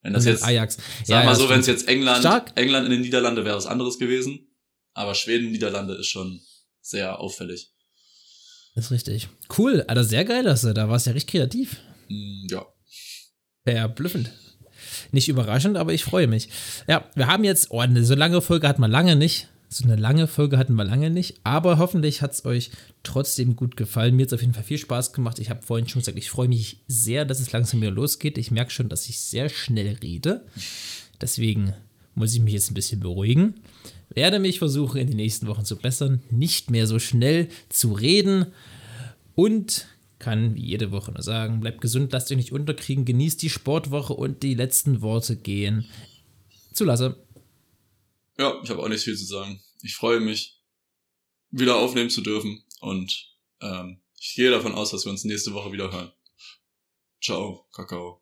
Wenn das jetzt, Ajax. sag ja, mal so, wenn es jetzt England, Stark. England in den Niederlande wäre was anderes gewesen. Aber Schweden, Niederlande ist schon sehr auffällig. Das ist richtig. Cool, Alter, sehr geil, dass du da warst ja richtig kreativ. Hm, ja. Verblüffend. Nicht überraschend, aber ich freue mich. Ja, wir haben jetzt, oh, eine so lange Folge hatten wir lange nicht. So eine lange Folge hatten wir lange nicht. Aber hoffentlich hat es euch trotzdem gut gefallen. Mir hat es auf jeden Fall viel Spaß gemacht. Ich habe vorhin schon gesagt, ich freue mich sehr, dass es langsam wieder losgeht. Ich merke schon, dass ich sehr schnell rede. Deswegen muss ich mich jetzt ein bisschen beruhigen. Werde mich versuchen, in den nächsten Wochen zu bessern, nicht mehr so schnell zu reden und kann wie jede Woche nur sagen, bleibt gesund, lasst euch nicht unterkriegen, genießt die Sportwoche und die letzten Worte gehen zu Lasse. Ja, ich habe auch nicht viel zu sagen. Ich freue mich, wieder aufnehmen zu dürfen und ähm, ich gehe davon aus, dass wir uns nächste Woche wieder hören. Ciao, Kakao.